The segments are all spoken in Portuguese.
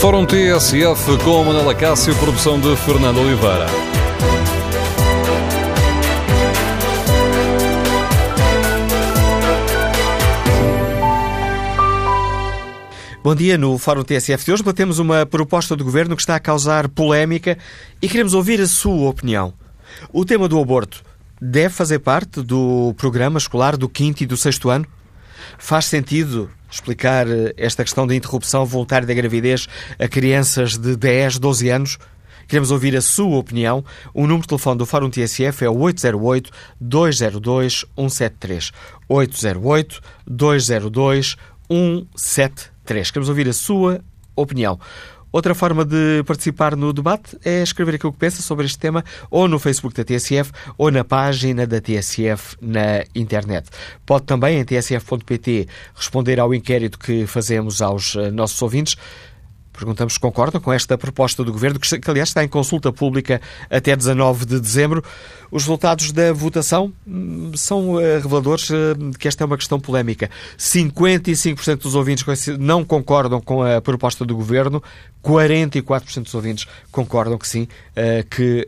Fórum TSF com Manela Cássio, produção de Fernando Oliveira. Bom dia. No Fórum TSF de hoje batemos uma proposta do Governo que está a causar polémica e queremos ouvir a sua opinião. O tema do aborto deve fazer parte do programa escolar do quinto e do sexto ano? Faz sentido explicar eh, esta questão da interrupção voluntária da gravidez a crianças de 10, 12 anos? Queremos ouvir a sua opinião. O número de telefone do Fórum TSF é o 808-202-173. 808-202-173. Queremos ouvir a sua opinião. Outra forma de participar no debate é escrever aquilo que pensa sobre este tema ou no Facebook da TSF ou na página da TSF na internet. Pode também, em tsf.pt, responder ao inquérito que fazemos aos eh, nossos ouvintes. Perguntamos se concordam com esta proposta do Governo, que aliás está em consulta pública até 19 de dezembro. Os resultados da votação hum, são eh, reveladores eh, que esta é uma questão polémica. 55% dos ouvintes não concordam com a proposta do Governo, 44% dos ouvintes concordam que sim, eh, que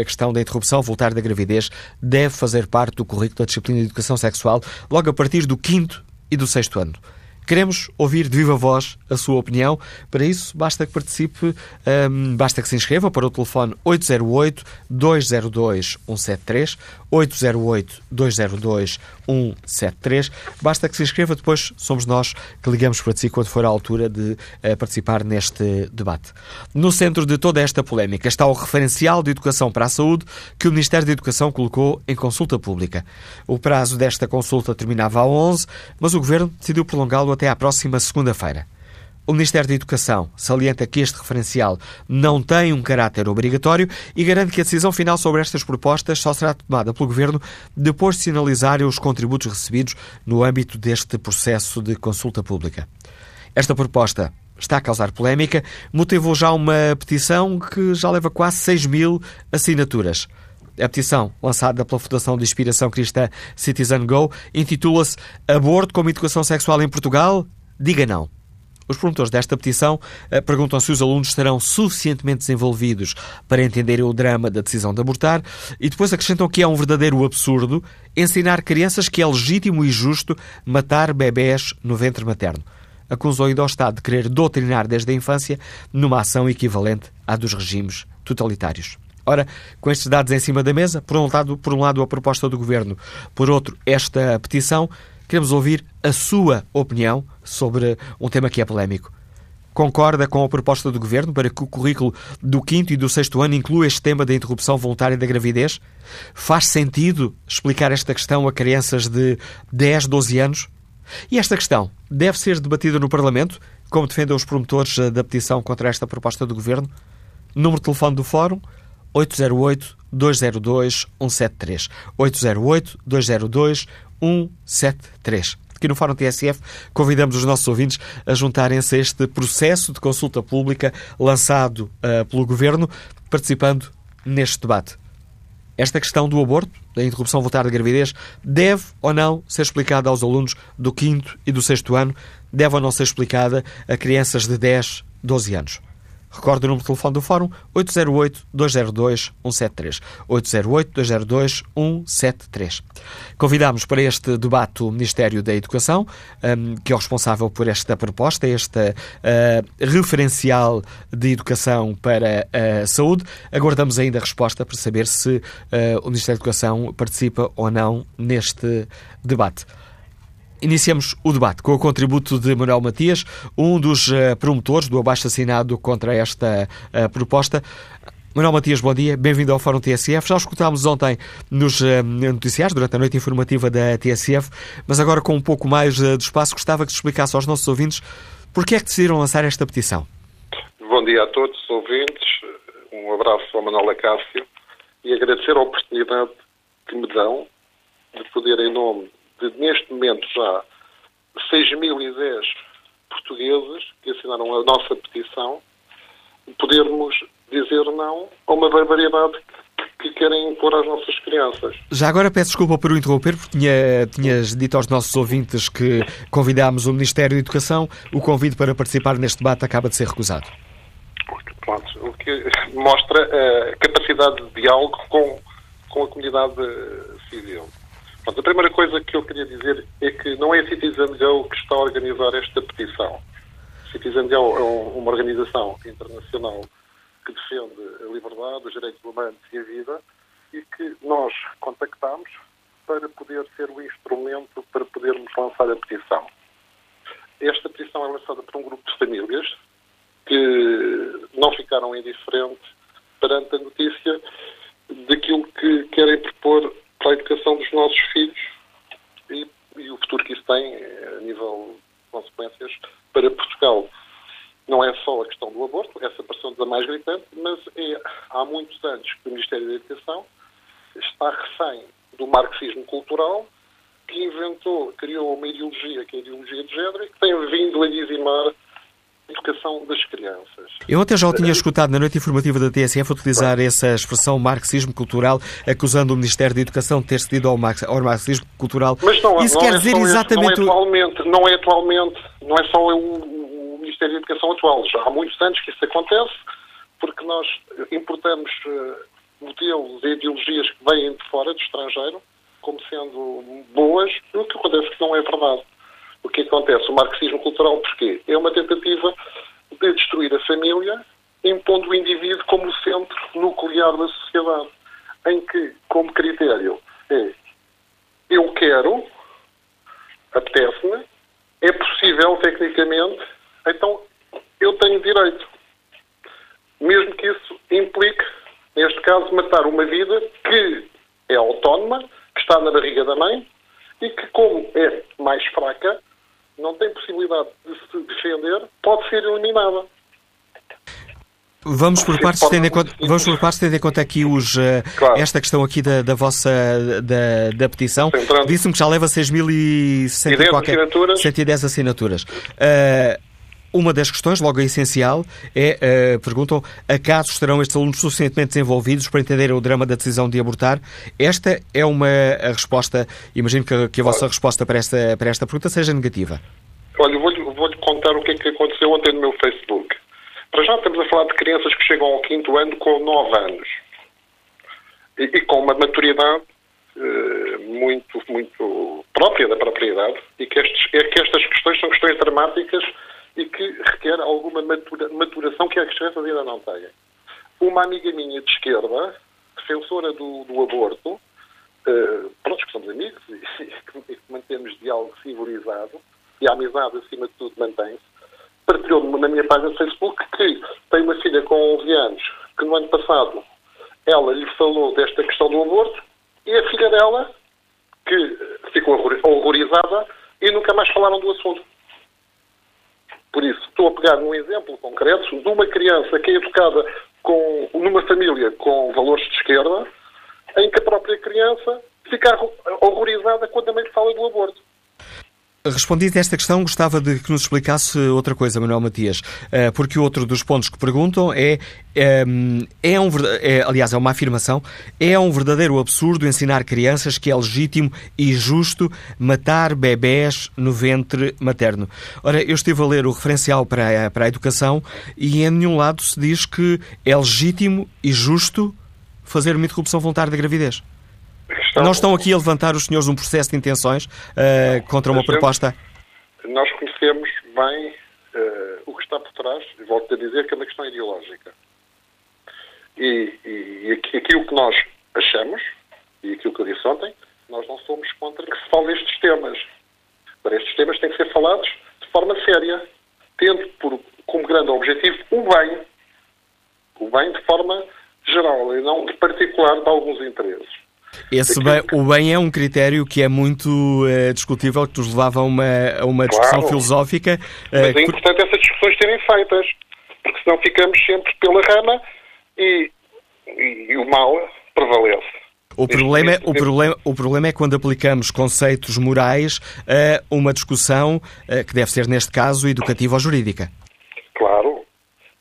a questão da interrupção voltar da gravidez deve fazer parte do currículo da disciplina de educação sexual logo a partir do quinto e do sexto ano. Queremos ouvir de viva voz a sua opinião. Para isso, basta que participe, um, basta que se inscreva para o telefone 808-202-173, 808-202-173. Basta que se inscreva, depois somos nós que ligamos para si quando for a altura de uh, participar neste debate. No centro de toda esta polémica está o referencial de educação para a saúde que o Ministério da Educação colocou em consulta pública. O prazo desta consulta terminava a 11, mas o Governo decidiu prolongá-lo até à próxima segunda-feira. O Ministério da Educação salienta que este referencial não tem um caráter obrigatório e garante que a decisão final sobre estas propostas só será tomada pelo Governo depois de sinalizarem os contributos recebidos no âmbito deste processo de consulta pública. Esta proposta está a causar polémica, motivou já uma petição que já leva quase 6 mil assinaturas. A petição, lançada pela Fundação de Inspiração Cristã Citizen Go, intitula-se Aborto como Educação Sexual em Portugal? Diga não. Os promotores desta petição eh, perguntam se os alunos estarão suficientemente desenvolvidos para entenderem o drama da decisão de abortar e depois acrescentam que é um verdadeiro absurdo ensinar crianças que é legítimo e justo matar bebés no ventre materno. Acusam ainda o Estado de querer doutrinar desde a infância numa ação equivalente à dos regimes totalitários. Ora, com estes dados em cima da mesa, por um lado, por um lado a proposta do Governo, por outro, esta petição, queremos ouvir a sua opinião sobre um tema que é polémico. Concorda com a proposta do Governo para que o currículo do quinto e do sexto ano inclua este tema da interrupção voluntária da gravidez? Faz sentido explicar esta questão a crianças de 10, 12 anos? E esta questão deve ser debatida no Parlamento, como defendem os promotores da petição contra esta proposta do Governo? Número de telefone do Fórum 808-202-173. 808-202-173. Aqui no Fórum TSF convidamos os nossos ouvintes a juntarem-se a este processo de consulta pública lançado uh, pelo Governo, participando neste debate. Esta questão do aborto, da interrupção voluntária da gravidez, deve ou não ser explicada aos alunos do 5 e do 6 ano, deve ou não ser explicada a crianças de 10, 12 anos. Recordo o número de telefone do Fórum 808-202-173. 808-202-173. Convidámos para este debate o Ministério da Educação, um, que é o responsável por esta proposta, este uh, referencial de educação para a saúde. Aguardamos ainda a resposta para saber se uh, o Ministério da Educação participa ou não neste debate. Iniciamos o debate com o contributo de Manuel Matias, um dos uh, promotores do abaixo-assinado contra esta uh, proposta. Manuel Matias, bom dia, bem-vindo ao Fórum TSF. Já escutámos ontem nos uh, noticiários, durante a noite informativa da TSF, mas agora com um pouco mais de espaço, gostava que se explicasse aos nossos ouvintes porquê é que decidiram lançar esta petição. Bom dia a todos os ouvintes, um abraço ao Manuel Acácio e agradecer a oportunidade que me dão de poder, em nome de, neste momento, já 6.010 portugueses que assinaram a nossa petição, podermos dizer não a uma barbaridade que querem impor às nossas crianças. Já agora peço desculpa por o interromper, porque tinha, tinhas dito aos nossos ouvintes que convidámos o Ministério da Educação. O convite para participar neste debate acaba de ser recusado. Pronto, o que mostra a capacidade de diálogo com, com a comunidade civil. A primeira coisa que eu queria dizer é que não é a Citizen Go que está a organizar esta petição. Citizen Go é uma organização internacional que defende a liberdade, os direitos humanos e a vida e que nós contactámos para poder ser o instrumento para podermos lançar a petição. Esta petição é lançada por um grupo de famílias que não ficaram indiferentes perante a notícia daquilo que querem propor para a educação dos nossos filhos e, e o futuro que isso tem a nível de consequências para Portugal. Não é só a questão do aborto, essa pareceu-nos a mais gritante, mas é, há muitos anos que o Ministério da Educação está refém do marxismo cultural, que inventou, criou uma ideologia, que é a ideologia de género, e que tem vindo a dizimar educação das crianças. Eu até já o tinha escutado na noite informativa da TSF utilizar essa expressão marxismo cultural, acusando o Ministério da Educação de ter cedido ao, marxismo cultural. Mas não, Isso não quer é dizer exatamente... Não é atualmente, não é atualmente, não é só o, Ministério da Educação atual. Já há muitos anos que isso acontece, porque nós importamos uh, modelos e ideologias que vêm de fora, do estrangeiro, como sendo boas, o que acontece que não é verdade. O que acontece? O marxismo cultural, porquê? É uma tentativa de destruir a família, impondo o indivíduo como centro nuclear da sociedade, em que, como critério, é eu quero, apetece-me, é possível tecnicamente então eu tenho direito. Mesmo que isso implique, neste caso, matar uma vida que é autónoma, que está na barriga da mãe e que, como é mais fraca, não tem possibilidade de se defender, pode ser eliminada. Vamos por partes, tendo em conta, vamos por partes, tendo em conta aqui os, uh, claro. esta questão aqui da, da vossa da, da petição. Disse-me que já leva 6.110 assinaturas. 110 assinaturas. Uh, uma das questões, logo a essencial, é, uh, perguntam, acaso estarão estes alunos suficientemente desenvolvidos para entenderem o drama da decisão de abortar? Esta é uma a resposta, imagino que, que a vossa resposta para esta, para esta pergunta seja negativa. Olha, vou-lhe vou contar o que é que aconteceu ontem no meu Facebook. Para já estamos a falar de crianças que chegam ao quinto ano com nove anos. E, e com uma maturidade uh, muito, muito própria da própria idade. E que, estes, é que estas questões são questões dramáticas e que requer alguma matura, maturação que as crianças ainda não têm. Uma amiga minha de esquerda, defensora do, do aborto, uh, pronto, que somos amigos e, e que mantemos diálogo civilizado e a amizade, acima de tudo, mantém-se, partilhou na minha página de Facebook que tem uma filha com 11 anos que no ano passado ela lhe falou desta questão do aborto e a filha dela, que ficou horrorizada e nunca mais falaram do assunto. Por isso, estou a pegar num exemplo concreto de uma criança que é educada com, numa família com valores de esquerda, em que a própria criança fica horrorizada quando a mãe fala do aborto. Respondido a esta questão, gostava de que nos explicasse outra coisa, Manuel Matias, eh, porque outro dos pontos que perguntam é, ehm, é, um, é, aliás, é uma afirmação, é um verdadeiro absurdo ensinar crianças que é legítimo e justo matar bebés no ventre materno. Ora, eu estive a ler o referencial para a, para a educação e em nenhum lado se diz que é legítimo e justo fazer uma interrupção voluntária da gravidez. Estão... Não estão aqui a levantar os senhores um processo de intenções uh, contra uma proposta? Nós conhecemos bem uh, o que está por trás, e volto a dizer que é uma questão ideológica. E, e, e aquilo que nós achamos, e aquilo que eu disse ontem, nós não somos contra que se fale estes temas. Para estes temas têm que ser falados de forma séria, tendo por, como grande objetivo o bem. O bem de forma geral e não de particular de alguns interesses. Esse bem, o bem é um critério que é muito uh, discutível, que nos levava a uma, a uma discussão claro. filosófica. Uh, Mas é importante essas discussões serem feitas, porque senão ficamos sempre pela rama e, e, e o mal prevalece. O problema, é, o, problema, o problema é quando aplicamos conceitos morais a uma discussão uh, que deve ser, neste caso, educativa ou jurídica. Claro,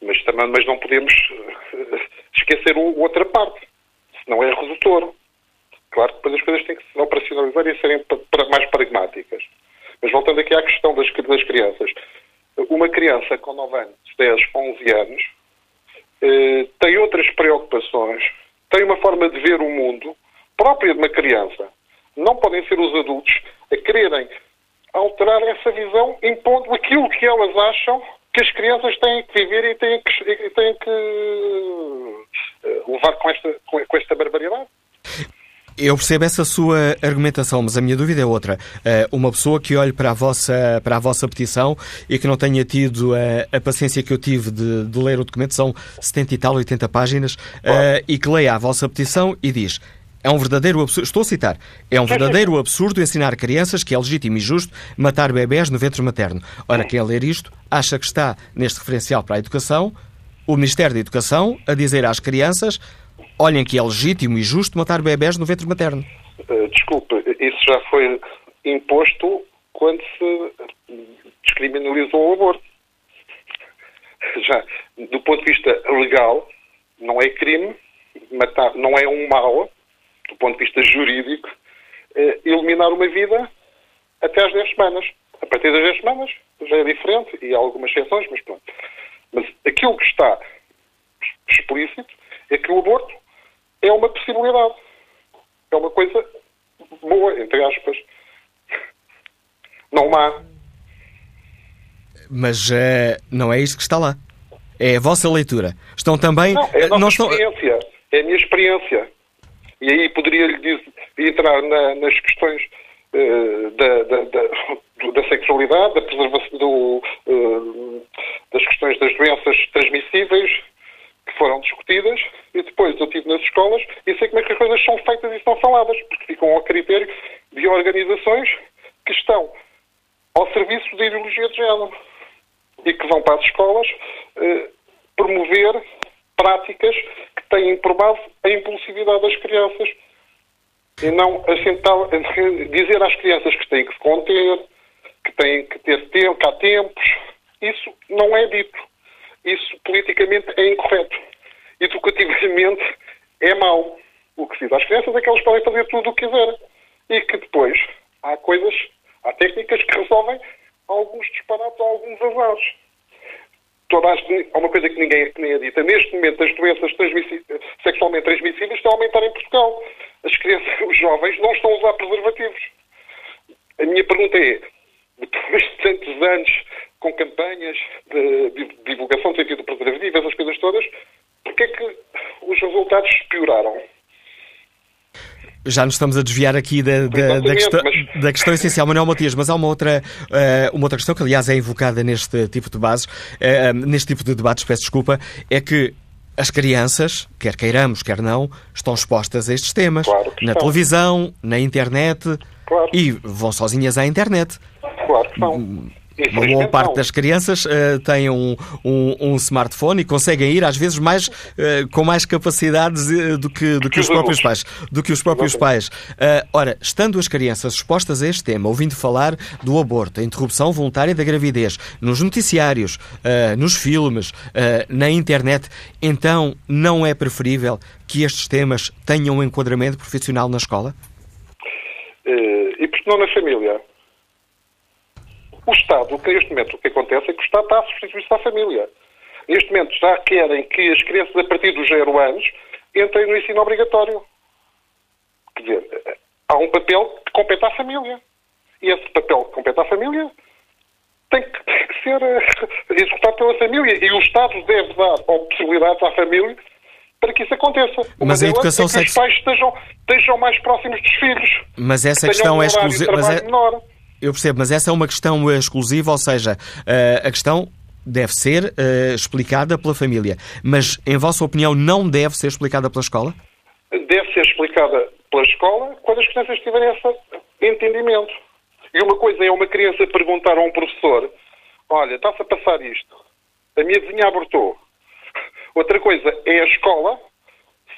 mas, também, mas não podemos esquecer outra parte não é redutor. Claro que depois as coisas têm que se operacionalizar e serem mais pragmáticas. Mas voltando aqui à questão das, das crianças. Uma criança com 9 anos, 10, 11 anos, eh, tem outras preocupações, tem uma forma de ver o mundo própria de uma criança. Não podem ser os adultos a quererem alterar essa visão, impondo aquilo que elas acham que as crianças têm que viver e têm que, e têm que eh, levar com esta, com esta barbaridade. Eu percebo essa sua argumentação, mas a minha dúvida é outra. Uh, uma pessoa que olhe para a vossa, para a vossa petição e que não tenha tido a, a paciência que eu tive de, de, ler o documento, são 70 e tal, 80 páginas, uh, e que leia a vossa petição e diz. É um verdadeiro absurdo, estou a citar, é um verdadeiro absurdo ensinar crianças que é legítimo e justo matar bebés no ventre materno. Ora, quem ler isto acha que está neste referencial para a educação, o Ministério da Educação a dizer às crianças olhem que é legítimo e justo matar bebés no ventre materno. Uh, desculpe, isso já foi imposto quando se descriminalizou o aborto. Já, do ponto de vista legal, não é crime matar, não é um mal, do ponto de vista jurídico, uh, eliminar uma vida até às 10 semanas. A partir das 10 semanas já é diferente e há algumas exceções, mas pronto. Mas aquilo que está explícito é que o aborto é uma possibilidade. É uma coisa boa, entre aspas. Não há. Mas uh, não é isto que está lá. É a vossa leitura. Estão também. Não, é a nossa não estão... experiência. É a minha experiência. E aí poderia-lhe entrar na, nas questões uh, da, da, da, da, sexualidade, da preservação do, uh, das questões das doenças transmissíveis, foram discutidas e depois eu estive nas escolas e sei como é que as coisas são feitas e são faladas, porque ficam ao critério de organizações que estão ao serviço da ideologia de género e que vão para as escolas eh, promover práticas que têm por base a impulsividade das crianças e não assentar, dizer às crianças que têm que se conter, que têm que ter tempo, que há tempos. Isso não é dito isso politicamente é incorreto. Educativamente é mau. O que se diz às crianças é que elas podem fazer tudo o que quiserem. E que depois há coisas, há técnicas que resolvem alguns disparates ou alguns azares. Toda há uma coisa que ninguém nem é dita. Neste momento, as doenças sexualmente transmissíveis estão a aumentar em Portugal. As crianças, os jovens, não estão a usar preservativos. A minha pergunta é, depois de tantos anos com campanhas de divulgação de sentido preservativo, essas coisas todas, porque é que os resultados pioraram? Já nos estamos a desviar aqui da, da, da, questão, mas... da questão, essencial, Manuel Matias, mas há uma outra, uh, uma outra questão que, aliás, é invocada neste tipo de bases, uh, neste tipo de debates, peço desculpa, é que as crianças, quer queiramos, quer não, estão expostas a estes temas. Claro na televisão, na internet claro. e vão sozinhas à internet. Claro que estão. Uma boa parte das crianças uh, têm um, um, um, smartphone e conseguem ir, às vezes, mais, uh, com mais capacidades uh, do que, do que os próprios pais. Do que os próprios pais. ora, estando as crianças expostas a este tema, ouvindo falar do aborto, a interrupção voluntária da gravidez, nos noticiários, nos filmes, na internet, então não é preferível que estes temas tenham um enquadramento profissional na escola? e porque não na família? O Estado, o que neste momento o que acontece é que o Estado está a substituir-se à família. Neste momento já querem que as crianças a partir dos zero anos entrem no ensino obrigatório. Quer dizer, há um papel que compete à família. E esse papel que compete à família tem que, tem que ser uh, executado pela família. E o Estado deve dar possibilidades à família para que isso aconteça. Uma Mas a educação é que os pais estejam, estejam mais próximos dos filhos. Mas essa questão um é exclusiva. Eu percebo, mas essa é uma questão eh, exclusiva, ou seja, eh, a questão deve ser uh, explicada pela família. Mas, em vossa opinião, não deve ser explicada pela escola? Deve ser explicada pela escola quando as crianças tiverem esse entendimento. E uma coisa é uma criança perguntar a um professor: Olha, está-se a passar isto. A minha vizinha abortou. Outra coisa é a escola,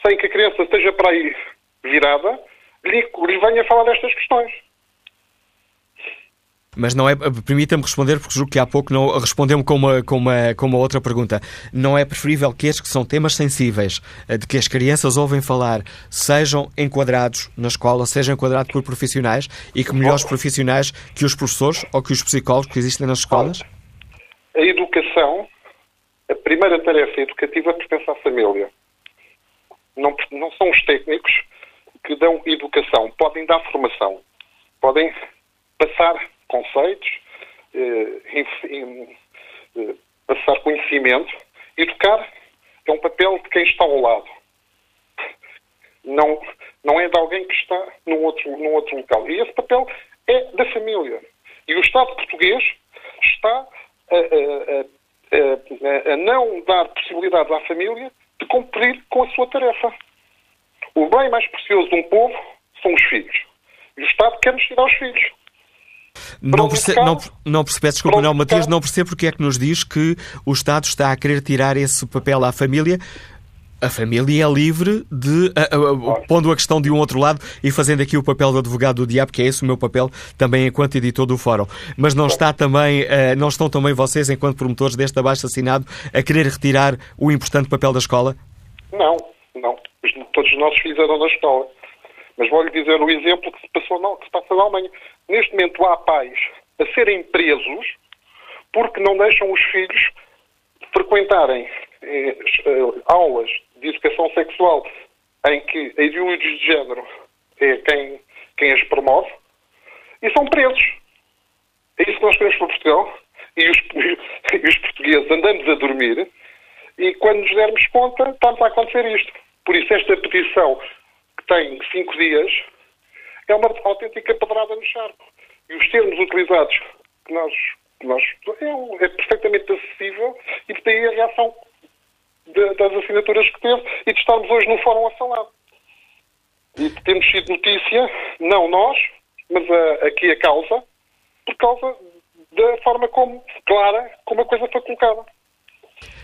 sem que a criança esteja para aí virada, lhe, lhe venha falar destas questões. Mas não é, permita-me responder, porque julgo que há pouco não respondeu-me com uma, com, uma, com uma outra pergunta. Não é preferível que estes que são temas sensíveis, eh, de que as crianças ouvem falar, sejam enquadrados na escola, sejam enquadrados por profissionais e que melhores profissionais que os professores ou que os psicólogos que existem nas escolas? A educação, a primeira tarefa educativa pertence à família. Não, não são os técnicos que dão educação. Podem dar formação, podem passar conceitos, eh, eh, passar conhecimento. Educar é um papel de quem está ao lado. Não, não é de alguém que está num outro, num outro local. E esse papel é da família. E o Estado português está a, a, a, a não dar possibilidades à família de cumprir com a sua tarefa. O bem mais precioso de um povo são os filhos. E o Estado quer nos tirar os filhos. Não, perce, não, não percebe, desculpa, não, Matias, não percebe porque é que nos diz que o Estado está a querer tirar esse papel à família. A família é livre de, pondo a questão de um outro lado e fazendo aqui o papel do advogado do diabo, que é esse o meu papel também enquanto editor do Fórum. Mas não, está também, uh, não estão também vocês, enquanto promotores deste abaixo assinado, a querer retirar o importante papel da escola? Não, não. Todos os nossos fizeram na escola. Mas vou-lhe dizer o exemplo que se, passou, que se passa na Alemanha. Neste momento há pais a serem presos porque não deixam os filhos frequentarem eh, eh, aulas de educação sexual em que a ideologia de género é quem, quem as promove e são presos. É isso que nós queremos para Portugal. E os, e os portugueses andamos a dormir e quando nos dermos conta, está a acontecer isto. Por isso, esta petição, tem cinco dias, é uma autêntica pedrada no charco. E os termos utilizados, que nós, que nós é, é, perfeitamente acessível, e daí a reação de, das assinaturas que teve e de estarmos hoje no fórum a falar. E temos sido notícia, não nós, mas a, aqui a causa, por causa da forma como, clara, como a coisa foi colocada.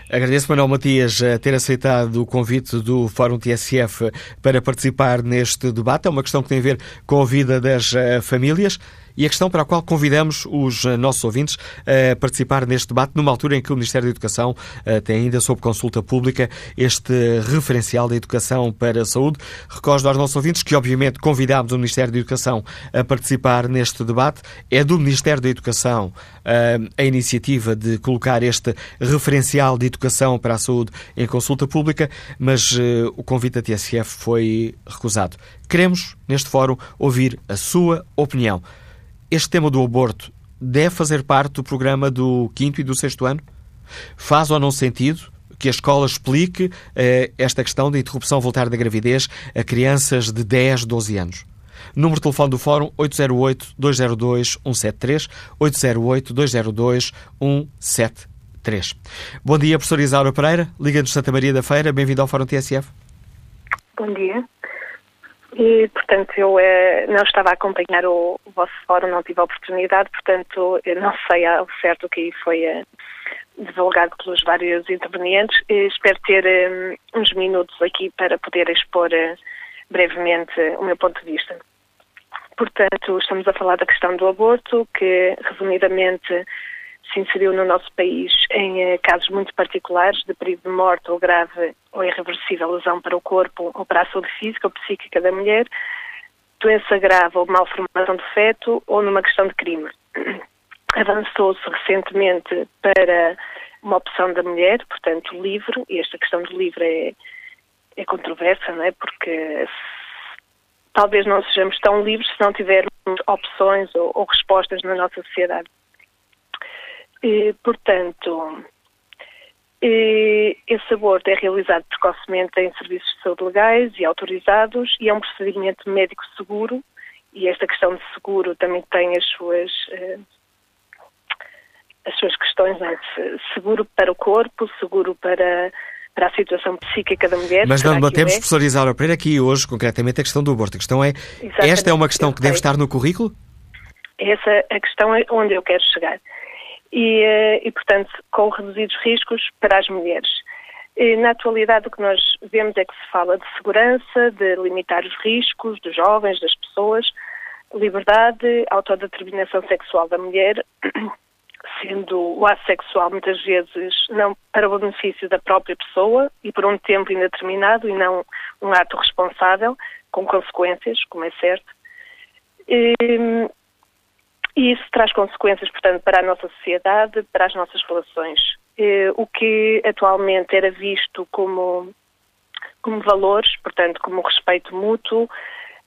Agradeço, Manuel Matias, ter aceitado o convite do Fórum TSF para participar neste debate. É uma questão que tem a ver com a vida das eh, famílias e a questão para a qual convidamos os eh, nossos ouvintes a participar neste debate, numa altura em que o Ministério da Educação eh, tem ainda sob consulta pública este referencial da educação para a saúde. Recordo aos nossos ouvintes que, obviamente, convidámos o Ministério da Educação a participar neste debate. É do Ministério da Educação eh, a iniciativa de colocar este referencial de educação para a saúde em consulta pública, mas o convite da TSF foi recusado. Queremos, neste fórum, ouvir a sua opinião este tema do aborto deve fazer parte do programa do quinto e do sexto ano? Faz ou não sentido que a escola explique eh, esta questão da interrupção voluntária da gravidez a crianças de 10, 12 anos? Número de telefone do Fórum 808-202-173, 808-202-173. Bom dia, professor Isaura Pereira, Liga-nos Santa Maria da Feira, bem-vindo ao Fórum TSF. Bom dia. E, portanto, eu eh, não estava a acompanhar o, o, vosso fórum, não tive a oportunidade, portanto, não sei ao certo o que foi eh, divulgado pelos vários intervenientes. E espero ter eh, uns minutos aqui para poder expor brevemente o meu ponto de vista. Portanto, estamos a falar da questão do aborto, que, resumidamente, se inseriu no nosso país em eh, casos muito particulares de período de morte ou grave ou irreversível lesão para o corpo ou para a saúde física ou psíquica da mulher, doença grave ou malformação do feto ou numa questão de crime. Avançou-se recentemente para uma opção da mulher, portanto, livre, e esta questão do livre é, é controversa, não é? Porque talvez não sejamos tão livres se não tivermos opções ou, ou respostas na nossa sociedade. E, portanto, esse aborto é realizado precocemente em serviços de saúde legais e autorizados e é um procedimento médico seguro e esta questão de seguro também tem as suas eh, as suas questões, é? seguro para o corpo, seguro para para a situação psíquica da mulher. Mas não debatemos, é? professor Isaura Pereira, aqui hoje, concretamente, a questão do aborto. A questão é, Exatamente. esta é uma questão que deve estar no currículo? Essa é a questão é onde eu quero chegar e, eh, e, portanto, com reduzidos riscos para as mulheres. E, na atualidade, o que nós vemos é que se fala de segurança, de limitar os riscos dos jovens, das pessoas, liberdade, autodeterminação sexual da mulher, sendo o ato sexual muitas vezes não para o benefício da própria pessoa e por um tempo indeterminado e não um ato responsável, com consequências, como é certo. E, e isso traz consequências, portanto, para a nossa sociedade, para as nossas relações. E, o que atualmente era visto como, como valores, portanto, como respeito mútuo,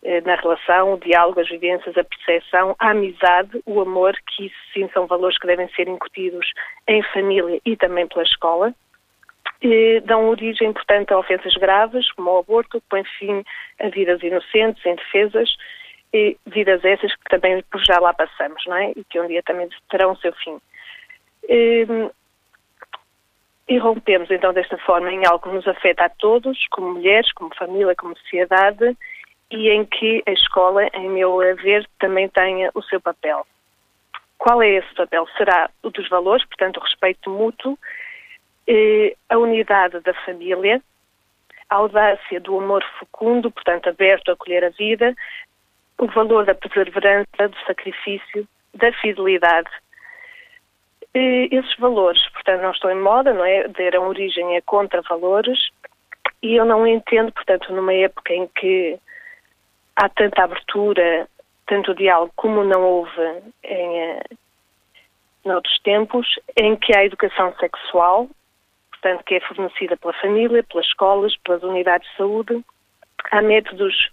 eh, na relação, o diálogo, as vivências, a percepção, a amizade, o amor, que isso sim são valores que devem ser incutidos em família e também pela escola. Dão origem, portanto, a ofensas graves, como o aborto, que põe fim a vidas inocentes, indefesas, e vidas essas que também por já lá passamos, não é? E que um dia também terão o seu fim. E, e rompemos, então, desta forma, em algo que nos afeta a todos, como mulheres, como família, como sociedade, e em que a escola, em meu ver, também tenha o seu papel. Qual é esse papel? Será o dos valores, portanto, o respeito mútuo, eh, a unidade da família, a audácia do amor fecundo, portanto, aberto a acolher a vida, o valor da perseverança, do sacrifício, da fidelidade. E esses valores, portanto, não estão em moda, não é? Deram origem a contra-valores e eu não entendo, portanto, numa época em que há tanta abertura, tanto diálogo como não houve em, eh, noutros tempos, em que há educação sexual, portanto, que é fornecida pela família, pelas escolas, pelas unidades de saúde. Há métodos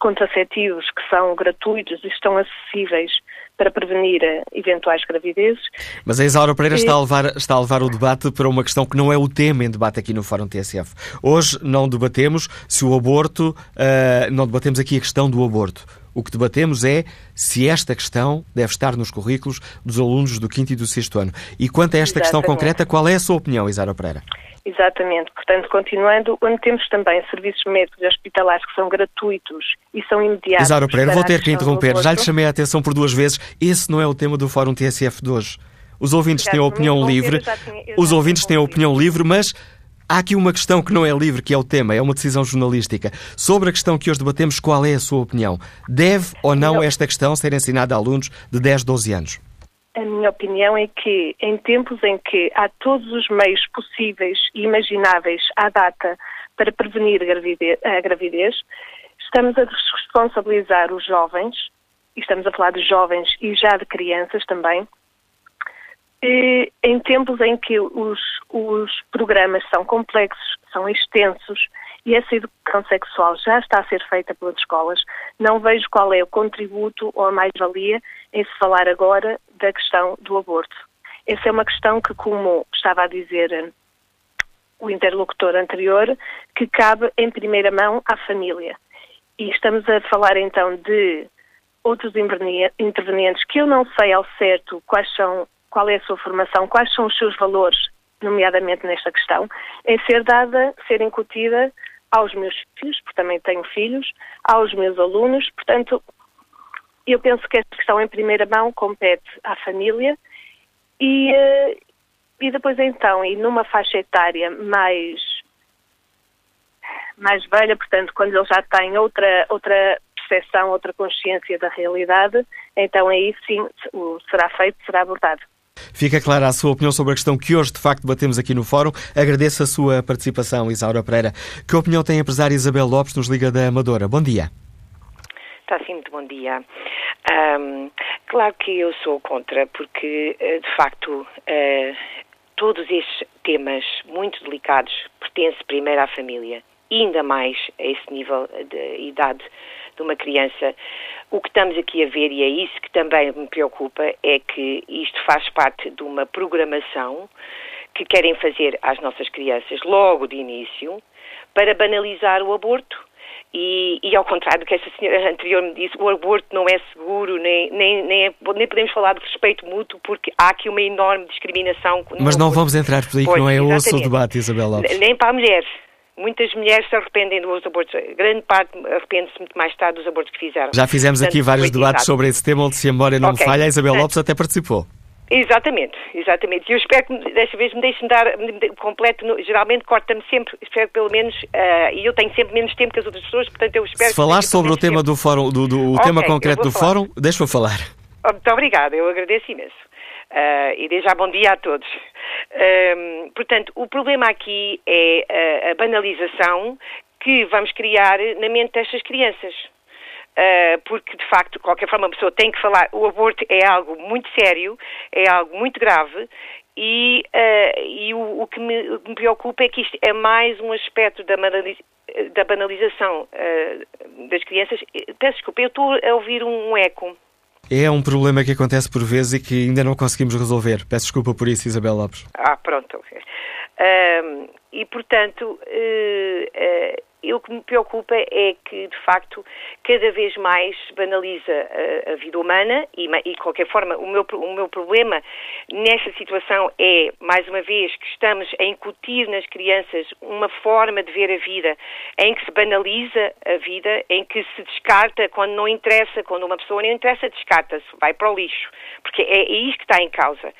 contraceptivos que são gratuitos e estão acessíveis para prevenir eh, eventuais gravidezes. Mas a Isaura Pereira está, a levar, está a levar o debate para uma questão que não é o tema em debate aqui no Fórum TSF. Hoje não debatemos se o aborto, uh, não debatemos aqui a questão do aborto. O que debatemos é se esta questão deve estar nos currículos dos alunos do 5 e do 6 ano. E quanto a esta Exatamente. questão concreta, qual é a sua opinião, Isaura Pereira? Exatamente. Portanto, continuando, onde temos também serviços médicos hospitalares que são gratuitos e são imediatos. Isaura Pereira, vou ter que interromper. Já lhe chamei a atenção por duas vezes. Esse não é o tema do Fórum TSF de hoje. Os ouvintes têm a opinião livre. Os ouvintes têm a opinião livre, mas há aqui uma questão que não é livre, que é o tema, é uma decisão jornalística. Sobre a questão que hoje debatemos, qual é a sua opinião? Deve ou não esta questão ser ensinada a alunos de 10, 12 anos? A minha opinião é que, em tempos em que há todos os meios possíveis e imagináveis à data para prevenir a gravidez, estamos a responsabilizar os jovens, e estamos a falar de jovens e já de crianças também, em tempos em que os, os programas são complexos, são extensos e essa educação sexual já está a ser feita pelas escolas, não vejo qual é o contributo ou a mais-valia em se falar agora da questão do aborto. Essa é uma questão que, como estava a dizer eh, o interlocutor anterior, que cabe em primeira mão à família. E estamos a falar então de outros intervenientes que eu não sei ao certo quais são, qual é a sua formação, quais são os seus valores, nomeadamente nesta questão, em ser dada, ser incutida aos meus filhos, porque também tenho filhos, aos meus alunos, portanto, eu penso que esta questão em primeira mão compete à família e, eh, e depois então, e numa faixa etária mais, mais velha, portanto, quando ele já tem outra, outra percepção, outra consciência da realidade, então aí sim será feito, será abordado. Fica clara a sua opinião sobre a questão que hoje, de facto, debatemos aqui no Fórum. Agradeço a sua participação, Isaura Pereira. Que opinião tem a empresária Isabel Lopes, nos Liga da Amadora? Bom dia. Está sim, muito bom dia. Um, claro que eu sou contra, porque, eh, de facto, uh, todos estes temas muito delicados pertencem primeiro à família, ainda mais a esse nível de idade de uma criança. O que estamos aqui a ver, e é isso que também me preocupa, é que isto faz parte de uma programação que querem fazer às nossas crianças logo de início para banalizar o aborto e, e, ao contrário do que esta senhora anterior me disse, o aborto não é seguro, nem, nem, nem, é, nem podemos falar de respeito mútuo, porque há aqui uma enorme discriminação. Mas não vamos entrar por aí, que não é osso o debate, Isabel Lopes. Nem para a mulher. Muitas mulheres se arrependem dos abortos. grande parte arrepende-se muito mais tarde dos abortos que fizeram. Já fizemos Portanto, aqui vários debates sobre esse tema, onde se a memória não okay. me falha, a Isabel Lopes até participou. Exatamente, exatamente. E eu espero que desta vez me deixe-me dar completo. Geralmente corta-me sempre, espero que pelo menos. Uh, e eu tenho sempre menos tempo que as outras pessoas, portanto eu espero Se falar sobre o tema tempo. do fórum, do, do okay, tema concreto do fórum, deixa-me falar. Oh, muito obrigada, eu agradeço imenso. Uh, e desde já bom dia a todos. Uh, portanto, o problema aqui é a banalização que vamos criar na mente destas crianças. Uh, porque de facto, de qualquer forma, a pessoa tem que falar. O aborto é algo muito sério, é algo muito grave. E, uh, e o, o, que me, me, preocupa é que isto é mais um aspecto da, da banalização uh, das crianças. Peço desculpa, eu estou a ouvir um, um eco. É um problema que acontece por vezes e que ainda não conseguimos resolver. Peço desculpa por isso, Isabel Lopes. Ah, pronto. e, portanto, eu, o que me preocupa é que, de facto, cada vez mais banaliza a, a vida humana e, e, de qualquer forma, o meu, o meu problema nesta situação é, mais uma vez, que estamos a incutir nas crianças uma forma de ver a vida em que se banaliza a vida, em que se descarta quando não interessa, quando uma pessoa não interessa, descarta-se, vai para o lixo, porque é, é isto que está em causa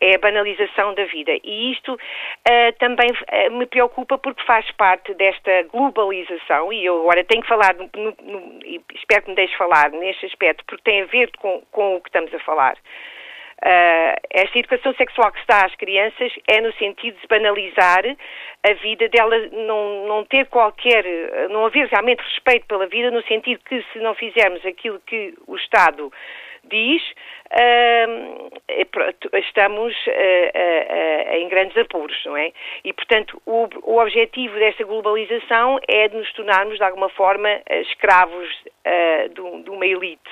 é a banalização da vida. E isto uh, também uh, me preocupa porque faz parte desta globalização, e eu agora tenho que falar, no, no, no, espero que me deixe falar neste aspecto, porque tem a ver com, com o que estamos a falar. Uh, esta educação sexual que dá às crianças é no sentido de banalizar a vida dela, não, não ter qualquer, não haver realmente respeito pela vida, no sentido que se não fizermos aquilo que o Estado diz, uh, estamos uh, em grandes apuros, não é? E, portanto, o, o objetivo desta globalização é de nos tornarmos, de alguma forma, escravos de, de uma elite.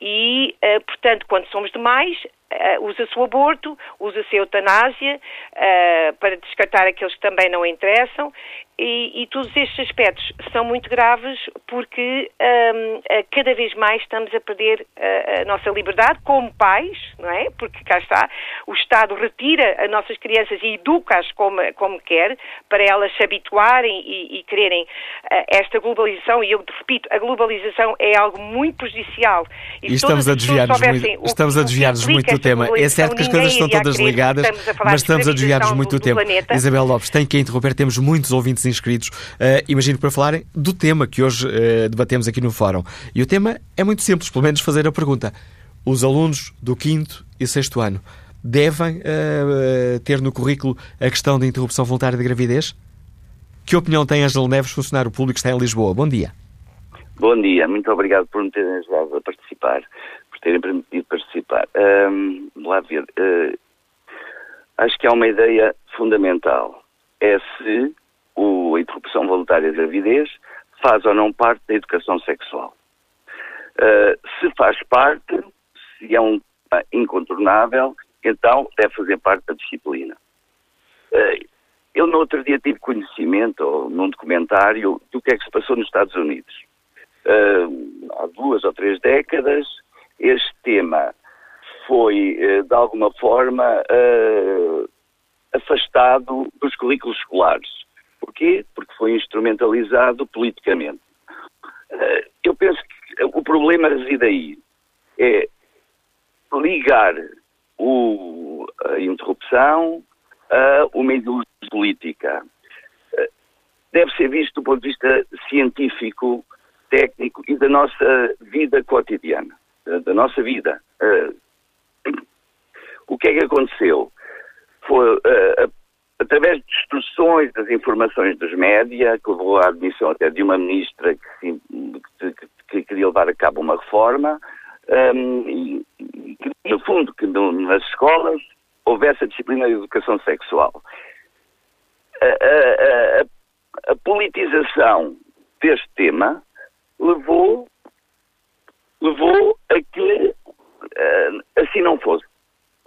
E, portanto, quando somos demais, Uh, usa-se o aborto, usa-se a eutanásia uh, para descartar aqueles que também não interessam e, e, todos estes aspectos são muito graves porque um, cada vez mais estamos a perder a, a, nossa liberdade como pais, não é? Porque cá está, o Estado retira as nossas crianças e educa-as como, como quer, para elas se habituarem e, e quererem uh, esta globalização. E eu repito, a globalização é algo muito prejudicial. E, e estamos a desviar-nos muito, estamos a desviar muito do tema. É certo que as coisas estão todas ligadas, mas estamos a desviar-nos muito do, do tempo. Planeta. Isabel Lopes, tem que interromper, temos muitos ouvintes inscritos, uh, imagino para falarem do tema que hoje uh, debatemos aqui no fórum. E o tema é muito simples, pelo menos fazer a pergunta. Os alunos do quinto e sexto ano devem uh, ter no currículo a questão da interrupção voluntária de gravidez? Que opinião tem Angela Neves, funcionário público que está em Lisboa? Bom dia. Bom dia, muito obrigado por me terem ajudado a participar, por terem permitido participar. Um, lá ver. Uh, acho que há uma ideia fundamental. É se o, a interrupção voluntária da gravidez faz ou não parte da educação sexual. Uh, se faz parte, se é um incontornável, então deve fazer parte da disciplina. Uh, eu no outro dia tive conhecimento, ou num documentário, do que é que se passou nos Estados Unidos. Uh, há duas ou três décadas, este tema foi, de alguma forma, afastado dos currículos escolares. Porquê? Porque foi instrumentalizado politicamente. Eh, eu penso que o problema reside aí. É ligar o, a interrupção a uma ideologia política. Eh, deve ser visto do ponto de vista científico, técnico e da nossa vida cotidiana, da nossa vida. Eh, o que é que aconteceu? Foi a através de instruções das informações dos média, que levou à admissão até de uma ministra que, que, que queria levar a cabo uma reforma, um, e, que, no fundo, que no, nas escolas houvesse a disciplina de educação sexual. A, a, a, a politização deste tema levou, levou a que uh, assim não fosse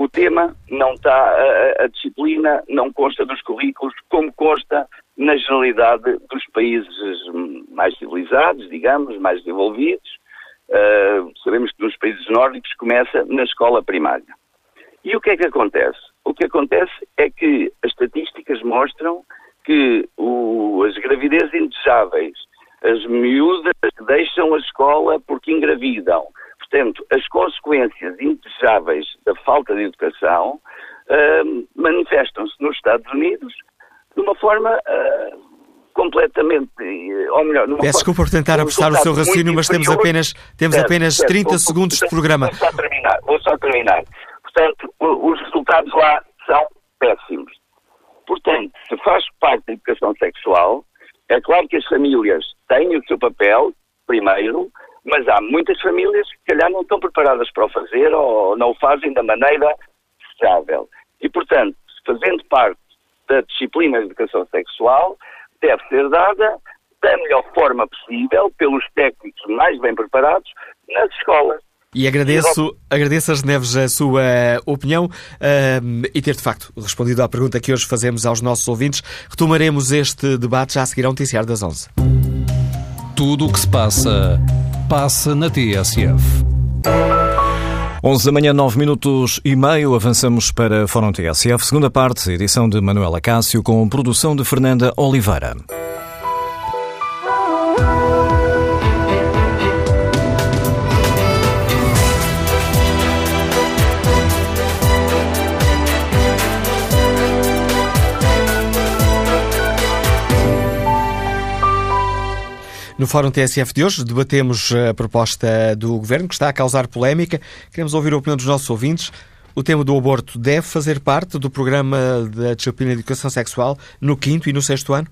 o tema não está, a, a, disciplina não consta dos currículos, como consta na generalidade dos países mais civilizados, digamos, mais desenvolvidos. Uh, sabemos que nos países nórdicos começa na escola primária. E o que é que acontece? O que acontece é que as estatísticas mostram que o, as gravidezes indesejáveis, as miúdas que deixam a escola porque engravidam, portanto, as consequências indesejáveis da falta de educação uh, manifestam-se nos Estados Unidos de uma forma uh, completamente, ou melhor... Peço desculpa por tentar apressar o seu raciocínio, mas temos apenas, temos certo, apenas certo, 30 segundos de programa. Vou só terminar, vou só terminar. Portanto, os resultados lá são péssimos. Portanto, se faz parte da educação sexual, é claro que as famílias têm o seu papel, primeiro, mas há muitas famílias que, se calhar, não estão preparadas para o fazer ou não o fazem da maneira desejável. E, portanto, fazendo parte da disciplina de educação sexual, deve ser dada da melhor forma possível, pelos técnicos mais bem preparados, nas escolas. E agradeço, agradeço a Neves a sua opinião uh, e ter de facto respondido à pergunta que hoje fazemos aos nossos ouvintes. Retomaremos este debate já a seguir ao noticiário das 11. Tudo o que se passa, passa na TSF. 11 da manhã, 9 minutos e meio, avançamos para Fórum TSF, segunda parte, edição de Manuela Cássio, com produção de Fernanda Oliveira. No Fórum TSF de hoje debatemos a proposta do Governo que está a causar polémica. Queremos ouvir a opinião dos nossos ouvintes. O tema do aborto deve fazer parte do programa da disciplina de educação sexual no quinto e no sexto ano?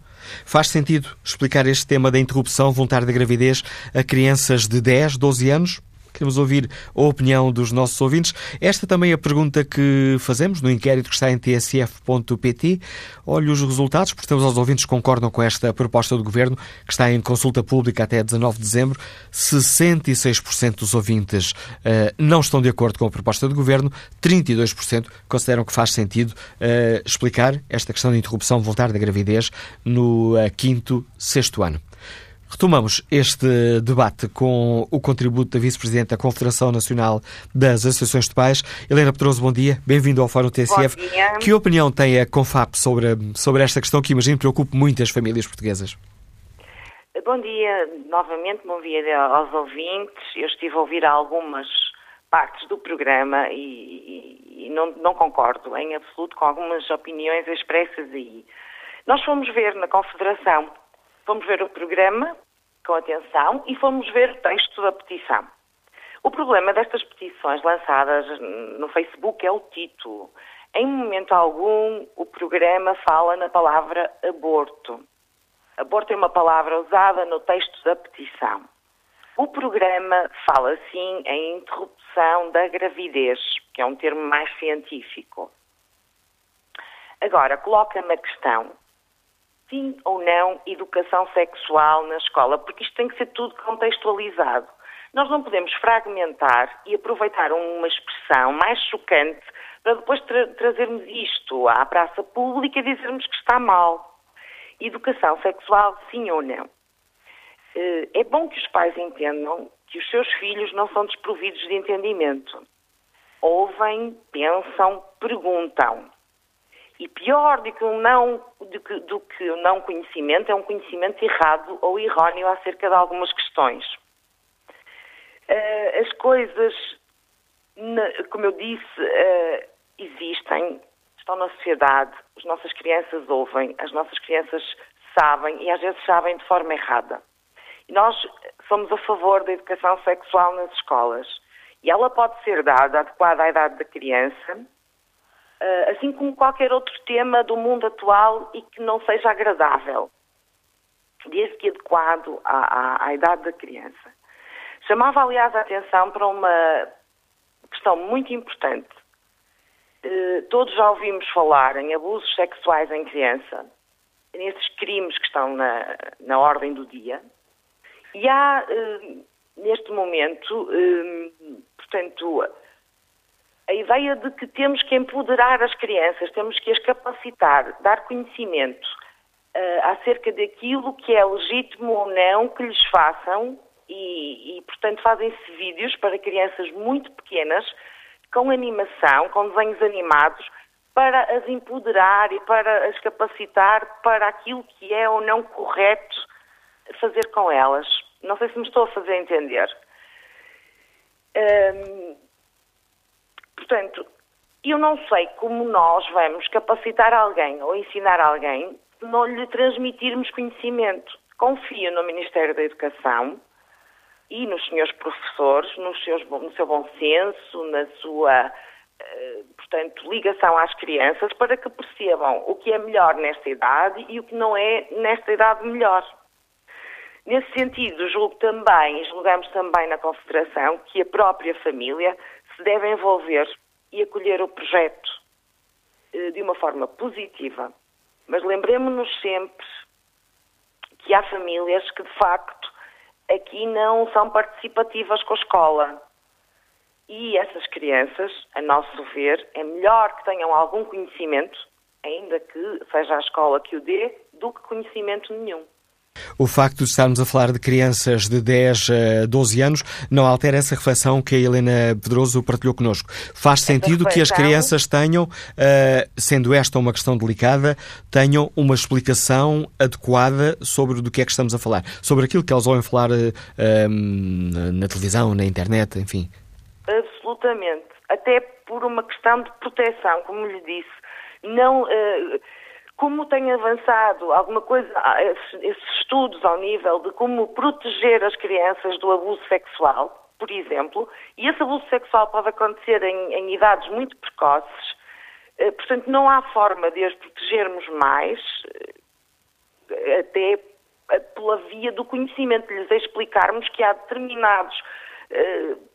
Faz sentido explicar este tema da interrupção voluntária da gravidez a crianças de 10, 12 anos? Queremos ouvir a opinião dos nossos ouvintes. Esta também é a pergunta que fazemos no inquérito que está em tsf.pt. Olhe os resultados, porque os ouvintes concordam com esta proposta do Governo, que está em consulta pública até 19 de dezembro. 66% dos ouvintes uh, não estão de acordo com a proposta do Governo, 32% consideram que faz sentido uh, explicar esta questão de interrupção voluntária da gravidez no uh, quinto, sexto ano. Retomamos este debate com o contributo da Vice-Presidente da Confederação Nacional das Associações de Pais. Helena Pedroso, bom dia. Bem-vindo ao Fórum TSF. Bom dia. Que opinião tem a CONFAP sobre, sobre esta questão que imagino preocupa muitas famílias portuguesas? Bom dia, novamente, bom dia aos ouvintes. Eu estive a ouvir algumas partes do programa e, e, e não, não concordo em absoluto com algumas opiniões expressas aí. Nós fomos ver na Confederação fomos ver o programa com atenção e fomos ver o texto da petição. O problema destas petições lançadas no Facebook é o título. Em momento algum, o programa fala na palavra aborto. Aborto é uma palavra usada no texto da petição. O programa fala, sim, em interrupção da gravidez, que é um termo mais científico. Agora, coloca-me a questão: sim ou não educação sexual na escola, porque isto tem que ser tudo contextualizado. Nós não podemos fragmentar e aproveitar uma expressão mais chocante para depois tra trazermos isto à praça pública e dizermos que está mal. Educação sexual, sim ou não? Eh, é bom que os pais entendam que os seus filhos não são desprovidos de entendimento. Ouvem, pensam, perguntam. E pior do que, um não, do, que, do que o não conhecimento é um conhecimento errado ou erróneo acerca de algumas questões. Uh, as coisas, como eu disse, uh, existem, estão na sociedade, as nossas crianças ouvem, as nossas crianças sabem e às vezes sabem de forma errada. E nós somos a favor da educação sexual nas escolas. E ela pode ser dada adequada à idade da criança, assim como qualquer outro tema do mundo atual e que não seja agradável, desde que adequado à, à, à idade da criança. Chamava, aliás, a atenção para uma questão muito importante. Uh, todos já ouvimos falar em abusos sexuais em criança, nesses crimes que estão na, na ordem do dia, e há, uh, neste momento, portanto, a ideia de que temos que empoderar as crianças, temos que as capacitar, dar conhecimento uh, acerca daquilo que é legítimo ou não que lhes façam e, e portanto, fazem-se vídeos para crianças muito pequenas com animação, com desenhos animados, para as empoderar e para as capacitar para aquilo que é ou não correto fazer com elas. Não sei se me estou a fazer entender. Hum, portanto, eu não sei como nós vamos capacitar alguém ou ensinar alguém se não lhe transmitirmos conhecimento. Confio no Ministério da Educação e nos senhores professores, nos seus, no seu bom senso, na sua, eh, portanto, ligação às crianças, para que percebam o que é melhor nesta idade e o que não é nesta idade melhor. Nesse sentido, julgo também, julgamos também na Confederação, que a própria família se deve envolver e acolher o projeto eh, de uma forma positiva. Mas lembremos-nos sempre que há famílias que, de facto, aqui não são participativas com a escola. E essas crianças, a nosso ver, é melhor que tenham algum conhecimento, ainda que seja a escola que o dê, do que conhecimento nenhum. O facto de estarmos a falar de crianças de 10 a 12 anos não altera essa reflexão que a Helena Pedroso partilhou connosco. Faz sentido que as crianças tenham, uh, sendo esta uma questão delicada, tenham uma explicação adequada sobre do que é que estamos a falar, sobre aquilo que elas ouvem falar uh, na televisão, na internet, enfim. Absolutamente. Até por uma questão de proteção, como lhe disse. Não. Uh, como tem avançado alguma coisa, ah, esses estudos ao nível de como proteger as crianças do abuso sexual, por exemplo, e esse abuso sexual pode acontecer em, em idades muito precoces, eh, portanto, não há forma de as protegermos mais, eh, até eh, pela via do conhecimento, de lhes explicarmos que há determinados,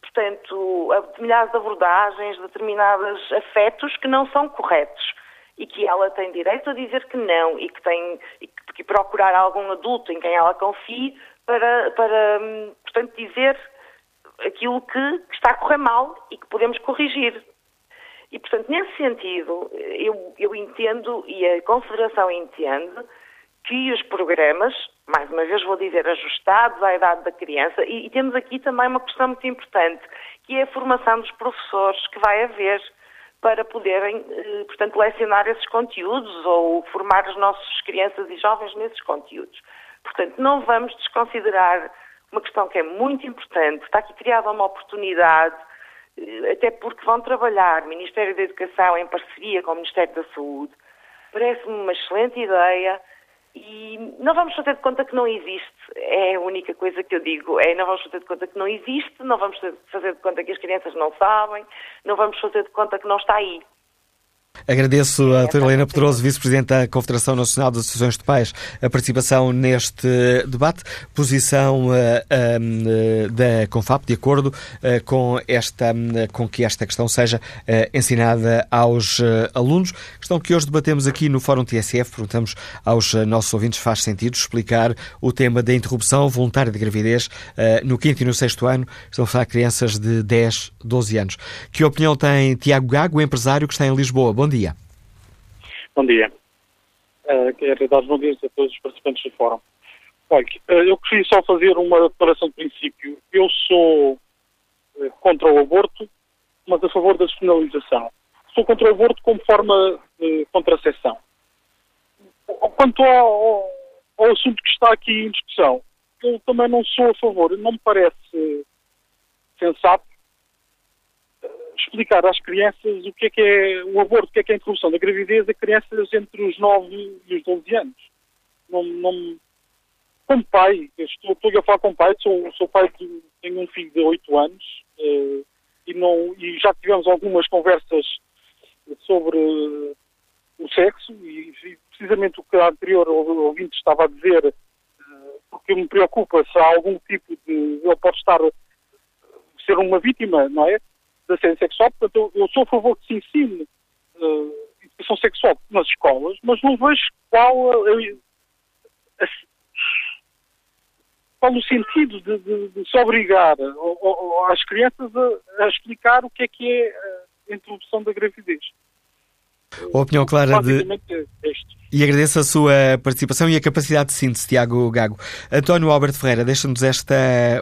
portanto, determinadas abordagens, determinados afetos que não são corretos e que ela tem direito a dizer que não e que tem e que, que procurar algum adulto em quem ela confie para, para portanto, dizer aquilo que, que está a correr mal e que podemos corrigir. E, portanto, nesse sentido, eu, eu entendo e a Confederação entende que os programas, mais uma vez vou dizer, ajustados à idade da criança, e, e temos aqui também uma questão muito importante, que é a formação dos professores que vai haver para poderem, eh, portanto, lecionar esses conteúdos ou formar as nossas crianças e jovens nesses conteúdos. Portanto, não vamos desconsiderar uma questão que é muito importante. Está aqui criada uma oportunidade, eh, até porque vão trabalhar Ministério da Educação em parceria com o Ministério da Saúde. Parece-me uma excelente ideia e não vamos fazer de conta que não existe. É a única coisa que eu digo. É não vamos fazer de conta que não existe, não vamos fazer de conta que as crianças não sabem, não vamos fazer de conta que não está aí. Agradeço a doutora Helena Pedroso, Vice-Presidente da Confederação Nacional das Associações de Pais, a participação neste debate. Posição uh, uh, da Confap, de acordo uh, com, esta, com que esta questão seja ensinada aos alunos. Questão que hoje debatemos aqui no Fórum TSF. Perguntamos aos nossos ouvintes se faz sentido explicar o tema da interrupção voluntária de gravidez no quinto e no sexto ano. Estão a falar crianças de 10, 12 anos. Que opinião tem Tiago Gago, empresário que está em Lisboa? Bom dia. Bom dia. Uh, quero dar os bons dias a todos os participantes do fórum. Olha, uh, eu queria só fazer uma declaração de princípio. Eu sou uh, contra o aborto, mas a favor da despenalização. Sou contra o aborto como forma de contracepção. Quanto ao, ao assunto que está aqui em discussão, eu também não sou a favor. Não me parece sensato explicar às crianças o que é que é o aborto, o que é que é a interrupção da gravidez a crianças entre os 9 e os 12 anos. Não, não, como pai, estou, estou a falar com pai, sou, sou pai de, tenho um filho de 8 anos uh, e, não, e já tivemos algumas conversas sobre uh, o sexo e, e, precisamente o que a anterior ouvinte estava a dizer, uh, porque me preocupa se há algum tipo de. ele pode estar ser uma vítima, não é? Da assédio sexual, portanto, eu, eu, sou a favor que se ensine uh, educação sexual nas escolas, mas não vejo qual, uh, a, qual o sentido de, de, de se obrigar às crianças a, a, explicar o que é que é a introdução da gravidez. A opinião clara de. É E agradeço a sua participação e a capacidade de síntese, Tiago Gago. António Alberto Ferreira, deixa-nos esta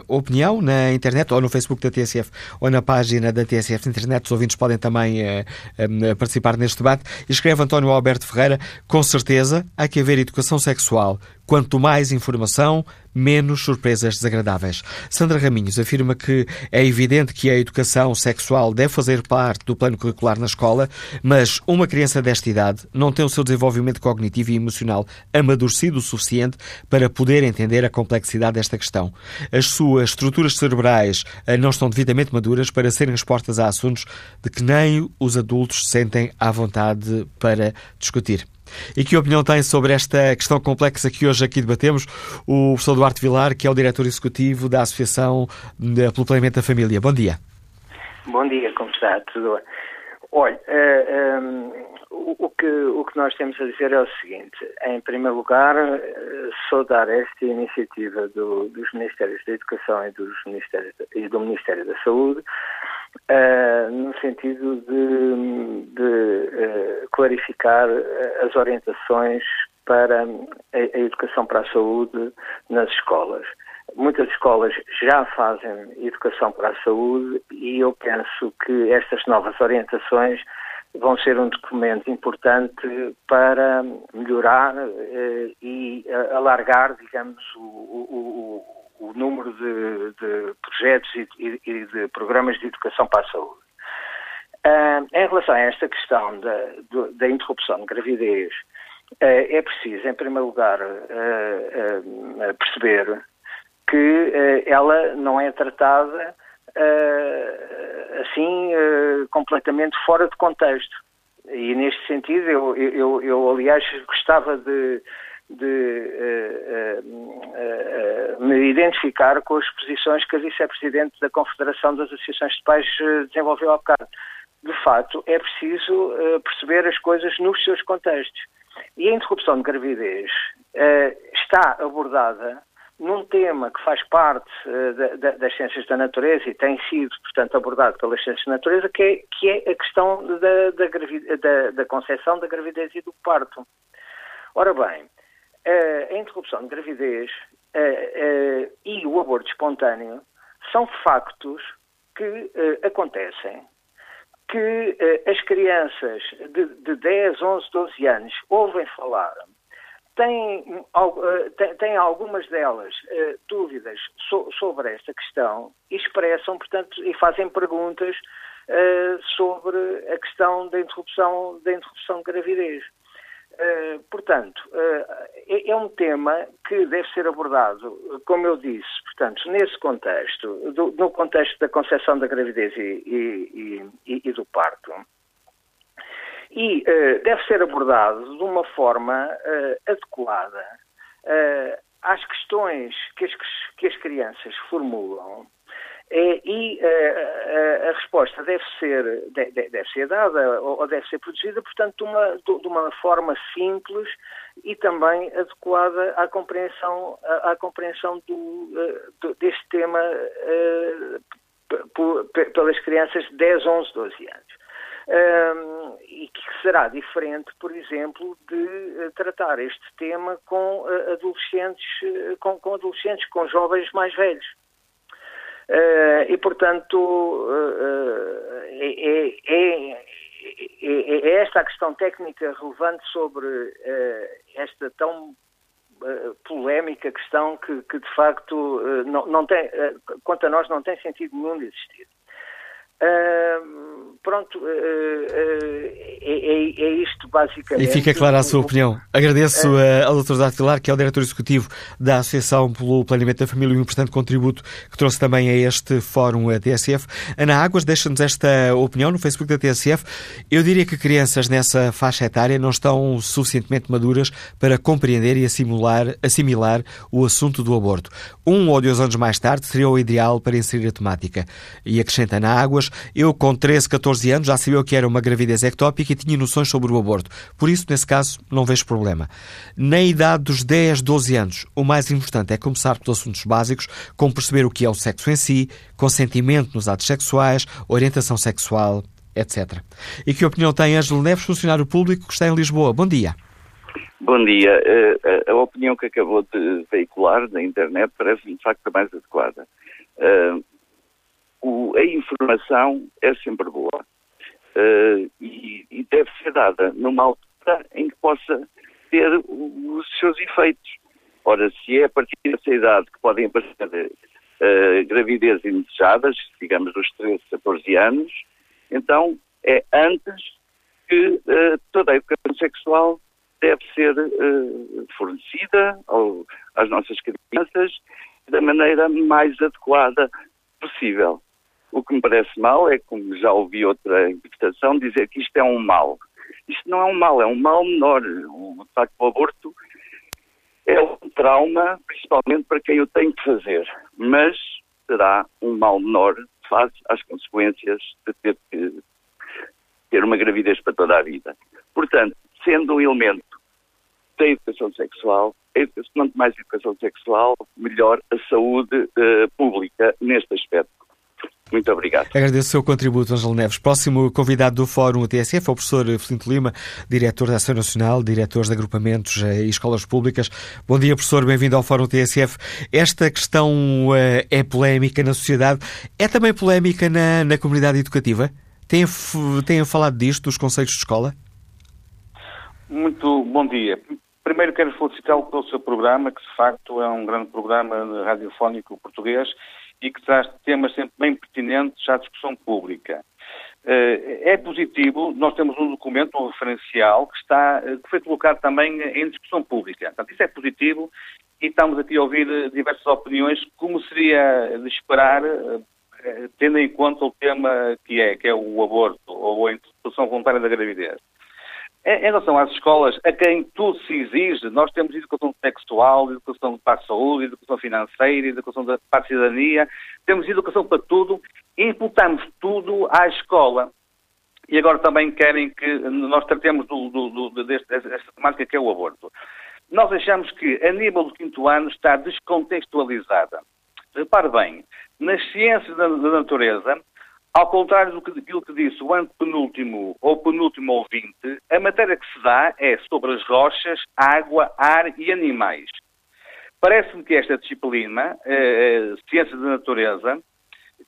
opinião na internet, ou no Facebook da TSF, ou na página da TSF internet. Os ouvintes podem também uh, participar neste debate. Escreve António Alberto Ferreira, com certeza há que haver educação sexual Quanto mais informação, menos surpresas desagradáveis. Sandra Raminhos afirma que é evidente que a educação sexual deve fazer parte do plano curricular na escola, mas uma criança desta idade não tem o seu desenvolvimento cognitivo e emocional amadurecido o suficiente para poder entender a complexidade desta questão. As suas estruturas cerebrais eh, não estão devidamente maduras para serem expostas a assuntos de que nem os adultos sentem à vontade para discutir. E que opinião tem sobre esta questão complexa que hoje aqui debatemos o professor Duarte Vilar, que é o diretor executivo da Associação pelo Planeamento da Família? Bom dia. Bom dia, como está? Tudo? Olha, uh, o, que, o que nós temos a dizer é o seguinte: em primeiro lugar, uh, saudar esta iniciativa do, dos Ministérios da Educação e, dos Ministérios, e do Ministério da Saúde uh, no sentido de, de uh, clarificar eh, as orientações para a, a, educação para a saúde nas escolas. Muitas escolas já fazem educação para a saúde e eu penso que estas novas orientações vão ser um documento importante para melhorar e alargar, digamos, o, o, o número de, de projetos e, e, de programas de educação para a saúde. Uh, em relação a esta questão da, da interrupção de gravidez, uh, é preciso, em primeiro lugar, uh, perceber que ela não é tratada assim completamente fora de contexto. E neste sentido, eu, eu, eu aliás gostava de, de uh, uh, uh, me identificar com as posições que a vice-presidente da Confederação das Associações de Pais desenvolveu há bocado. De facto, é preciso perceber as coisas nos seus contextos. E a interrupção de gravidez está abordada num tema que faz parte uh, da, das ciências da natureza e tem sido, portanto, abordado pelas ciências da natureza, que é, que é a questão da, da, da, da concepção da gravidez e do parto. Ora bem, a interrupção de gravidez e o aborto espontâneo são factos que acontecem, que as crianças de, de 10, 11, 12 anos ouvem falar, têm, têm algumas delas dúvidas sobre esta questão e expressam, portanto, e fazem perguntas sobre a questão da interrupção, da interrupção de gravidez. Portanto, é, é, um tema que deve ser abordado, como eu disse, portanto, nesse contexto, no contexto da concepção da gravidez e, e, e, e do parto. E uh, deve ser abordado de uma forma adequada às questões que as, que as crianças formulam e uh, a, a, resposta deve ser, deve, deve ser dada ou, deve ser produzida, portanto, de uma, de uma forma simples e também adequada à compreensão, à, à compreensão do, uh, deste tema uh, pelas crianças de 10, 11, 12 anos. Um, e que será diferente, por exemplo, de tratar este tema com adolescentes, com, com adolescentes, com jovens mais velhos. Uh, e, portanto, uh, é, é, é, é, esta a questão técnica relevante sobre uh, esta tão polémica questão que, que de facto, não, não tem, quanto a nós, não tem sentido nenhum de existir. Pronto, uh, uh, é, é, isto basicamente. E fica clara a sua opinião. Agradeço ao Dr. Dado Pilar, que é o diretor executivo da Associação pelo Planeamento da Família, e um importante contributo que trouxe também a este fórum a TSF. Ana Águas, deixa-nos esta opinião no Facebook da TSF. Eu diria que crianças nessa faixa etária não estão suficientemente maduras para compreender e assimilar, assimilar o assunto do aborto. Um ou dois anos mais tarde seria o ideal para inserir a temática. E acrescenta Ana Águas, eu com 13, 14 anos já sabia o que era uma gravidez ectópica e tinha noções sobre o aborto. Por isso, nesse caso, não vejo problema. Na idade dos 10, 12 anos, o mais importante é começar pelos assuntos básicos, como perceber o que é o sexo em si, consentimento nos atos sexuais, orientação sexual, etc. E que opinião tem Ângelo Neves, funcionário público que está em Lisboa? Bom dia. Bom dia. Uh, a, opinião que acabou de veicular na internet parece-me de facto a mais adequada. Uh, o, a informação é sempre boa uh, e, e, deve ser dada numa altura em que possa ter os seus efeitos. Ora, se é a partir dessa idade que podem aparecer gravidez indesejadas, digamos dos 13, 14 anos, então é antes que toda a educação sexual deve ser uh, fornecida ao, às nossas crianças da maneira mais adequada possível. O que me parece mal é, como já ouvi outra interpretação, dizer que isto é um mal. Isto não é um mal, é um mal menor. O, facto, o aborto é um trauma, principalmente para quem o tem que fazer, mas será um mal menor face às consequências de ter que ter uma gravidez para toda a vida. Portanto, sendo um elemento da educação sexual, quanto mais educação sexual, melhor a saúde uh, pública neste aspecto. Muito obrigado. Agradeço o seu contributo, Ângelo Neves. Próximo convidado do Fórum TSF é o professor Felinto Lima, diretor da Ação Nacional, diretor de agrupamentos eh, e escolas públicas. Bom dia, professor, bem-vindo ao Fórum TSF. Esta questão uh, é polémica na sociedade, é também polémica na, na comunidade educativa? Têm, têm falado disto, dos conselhos de escola? Muito bom dia. Primeiro quero felicitá-lo pelo seu programa, que de facto é um grande programa radiofónico português e que traz temas sempre bem pertinentes à discussão pública. Eh, é positivo, nós temos um documento, um referencial, que, está, eh, que foi colocado também em discussão pública. Portanto, isso é positivo e estamos aqui a ouvir eh, diversas opiniões, como seria de esperar, tendo em conta o tema que é, que é o aborto ou a interrupção voluntária da gravidez. Em relação às escolas, a quem tudo se exige, nós temos educação textual, educação para a saúde, educação financeira, educação para a cidadania, temos educação para tudo e imputamos tudo à escola. E agora também querem que nós tratemos do, do, do, deste, desta temática que é o aborto. Nós achamos que a nível do quinto ano está descontextualizada. Repare bem, nas ciências da, da natureza, ao contrário do que, disse o antepenúltimo ou penúltimo ouvinte, a matéria que se dá é sobre as rochas, água, ar e animais. Parece-me que esta disciplina, eh, ciência da natureza,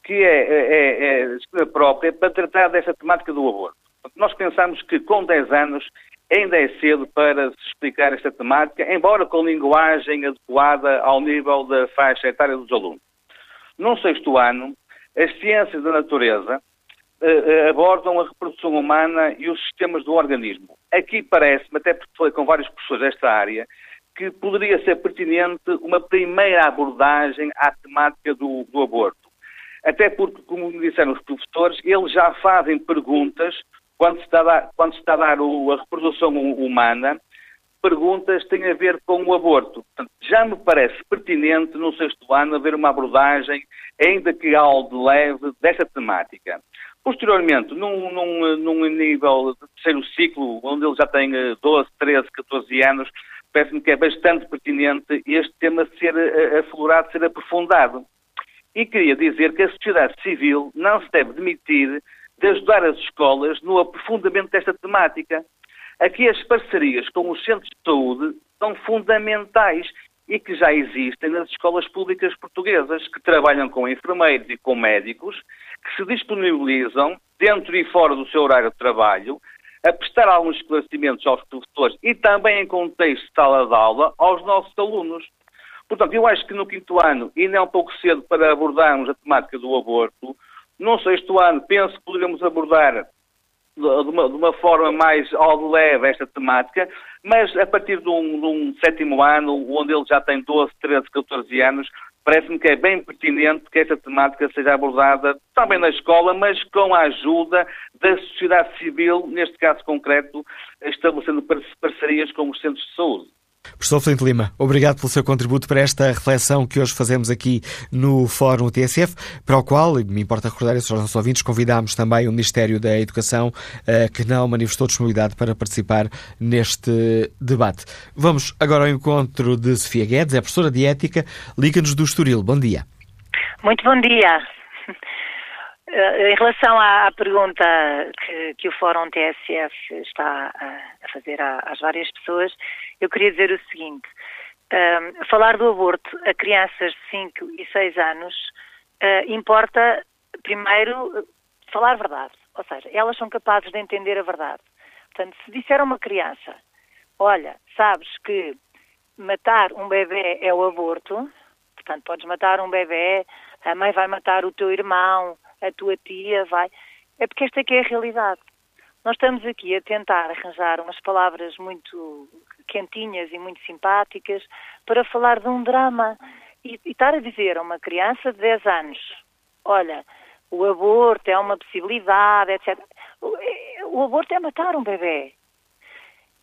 que é, é, é, própria para tratar desta temática do aborto. Nós pensamos que com 10 anos ainda é cedo para se explicar esta temática, embora com linguagem adequada ao nível da faixa etária dos alunos. Num sexto ano, as ciências da natureza uh, abordam a reprodução humana e os sistemas do organismo. Aqui parece-me, até porque falei com vários professores desta área, que poderia ser pertinente uma primeira abordagem à temática do, do aborto. Até porque, como disseram os professores, eles já fazem perguntas quando se está a dar, quando se está a, dar a reprodução humana perguntas têm a ver com o aborto. Portanto, já me parece pertinente, no sexto ano, haver uma abordagem, ainda que algo leve, desta temática. Posteriormente, num, num, num nível de terceiro ciclo, onde ele já tem 12, 13, 14 anos, parece-me que é bastante pertinente este tema ser eh, aflorado, ser aprofundado. E queria dizer que a sociedade civil não se deve demitir de ajudar as escolas no aprofundamento desta temática. Aqui as parcerias com os centros de saúde são fundamentais e que já existem nas escolas públicas portuguesas, que trabalham com enfermeiros e com médicos, que se disponibilizam, dentro e fora do seu horário de trabalho, a prestar alguns esclarecimentos aos professores e também em contexto de sala de aula aos nossos alunos. Portanto, eu acho que no quinto ano, ainda é um pouco cedo para abordarmos a temática do aborto, no sexto ano, penso que poderíamos abordar de uma, de uma, forma mais ao leve esta temática, mas a partir de um, de um, sétimo ano, onde ele já tem 12, 13, 14 anos, parece-me que é bem pertinente que esta temática seja abordada também na escola, mas com a ajuda da sociedade civil, neste caso concreto, estabelecendo parcerias com os centros de saúde. Professor Flint Lima, obrigado pelo seu contributo para esta reflexão que hoje fazemos aqui no Fórum TSF, para o qual, e me importa recordar isso aos nossos ouvintes, convidámos também o Ministério da Educação, eh, que não manifestou disponibilidade para participar neste debate. Vamos agora ao encontro de Sofia Guedes, é professora de Ética, Liga-nos do Estoril. Bom dia. Muito bom dia. Eh, em relação à, pergunta que, que, o Fórum TSF está a, fazer às várias pessoas, eu queria dizer o seguinte: uh, falar do aborto a crianças de 5 e 6 anos uh, importa, primeiro, falar verdade. Ou seja, elas são capazes de entender a verdade. Portanto, se disser a uma criança, olha, sabes que matar um bebê é o aborto, portanto, podes matar um bebê, a mãe vai matar o teu irmão, a tua tia vai. É porque esta aqui é a realidade. Nós estamos aqui a tentar arranjar umas palavras muito quentinhas e muito simpáticas para falar de um drama e, e estar a dizer a uma criança de 10 anos: olha, o aborto é uma possibilidade, etc. O, o aborto é matar um bebê.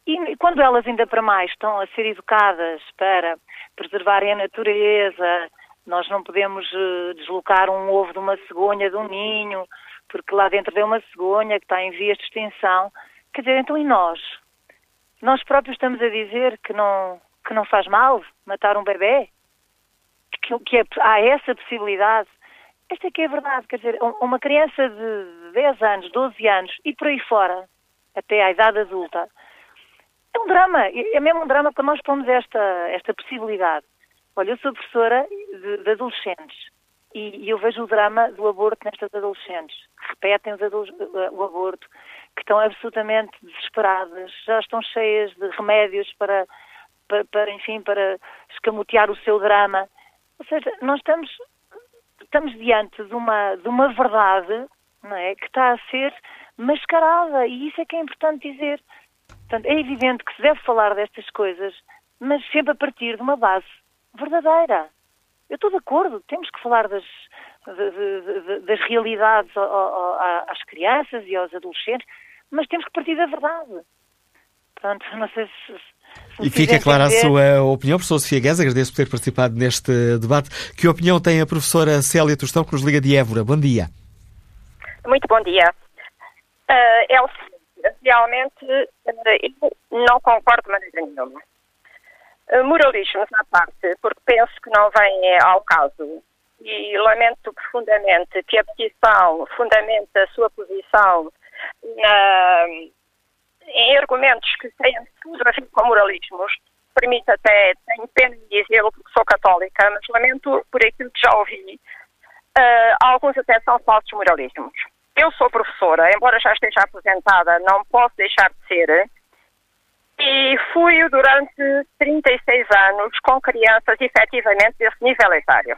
E, quando elas ainda para mais estão a ser educadas para preservarem a natureza, nós não podemos uh, deslocar um ovo de uma cegonha de um ninho, porque lá dentro é uma cegonha que está em vias de extinção. Quer dizer, então e nós? Nós próprios estamos a dizer que não, que não faz mal matar um bebê? Que, que é, há essa possibilidade? Esta é que é a verdade, quer dizer, uma criança de 10 anos, 12 anos e por aí fora, até à idade adulta, é um drama, é mesmo um drama para nós pomos esta, esta possibilidade. Olha, eu sou professora de, de adolescentes e, e, eu vejo o drama do aborto nestas adolescentes, que repetem o aborto, que estão absolutamente desesperadas, já estão cheias de remédios para, para, para, enfim, para escamotear o seu drama. Ou seja, nós estamos, estamos diante de uma, de uma verdade não é, que está a ser mascarada e isso é que é importante dizer. Portanto, é evidente que se deve falar destas coisas, mas sempre a partir de uma base verdadeira. Eu estou de acordo, temos que falar das, de, de, de, das realidades às crianças e aos adolescentes, mas temos que partir da verdade. Pronto, não sei se. se e fica clara a sua opinião, professor Sofia Guedes, agradeço por ter participado neste debate. Que opinião tem a professora Célia Tostão, que nos liga de Évora? Bom dia. Muito bom dia. Uh, o seguinte, realmente uh, eu não concordo de maneira nenhuma. Eh, moralismos à parte, porque penso que não vem ao caso. E lamento profundamente que a petição fundamente a sua posição na, em argumentos que têm tudo a ver com moralismos. Permite até, tenho pena de dizê-lo porque sou católica, mas lamento por aquilo que já ouvi. Uh, alguns até são falsos moralismos. Eu sou professora, embora já esteja aposentada, não posso deixar de ser e fui durante 36 anos com crianças efetivamente desse nível etário.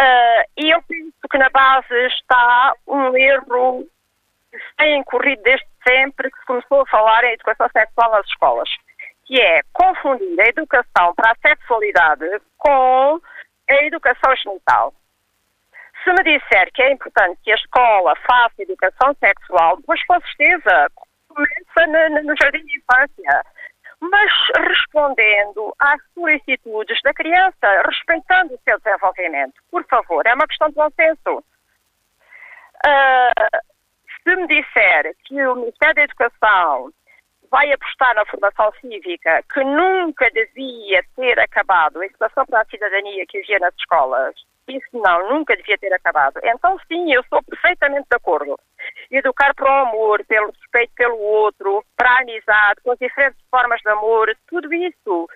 Uh, e eu penso que na base está um erro que tem corrido desde sempre que se começou a falar em educação sexual nas escolas, que é confundir a educação para a sexualidade com a educação genital. Se me disser que é importante que a escola faça educação sexual, pois com certeza, começa no jardim de infância, mas respondendo às solicitudes da criança, respeitando o seu desenvolvimento. Por favor, é uma questão de bom senso. Uh, se me disser que o Ministério da Educação vai apostar na formação cívica, que nunca devia ter acabado a educação para a cidadania que havia nas escolas, isso não, nunca devia ter acabado. Então, sim, eu sou perfeitamente de acordo. Educar para o amor, pelo respeito pelo outro, para a amizade, com as diferentes formas de amor, tudo isso.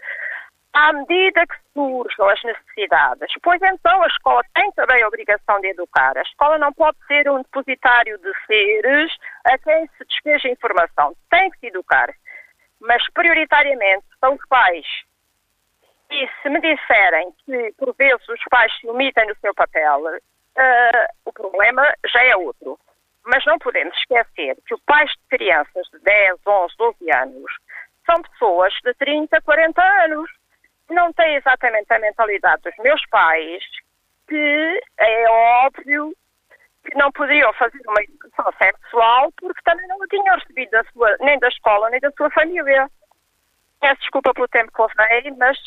À medida que surjam as necessidades, pois então a escola tem também a obrigação de educar. A escola não pode ser um depositário de seres a quem se despeja informação. Tem que se educar. Mas, prioritariamente, são os pais e se me disserem que, por vezes, os pais se omitem no seu papel, uh, o problema já é outro. Mas não podemos esquecer que os pais de crianças de 10, 11, 12 anos são pessoas de 30, 40 anos. Não têm exatamente a mentalidade dos meus pais, que é óbvio que não podiam fazer uma educação sexual porque também não a tinham recebido da sua, nem da escola nem da sua família. Peço desculpa pelo tempo que levei, mas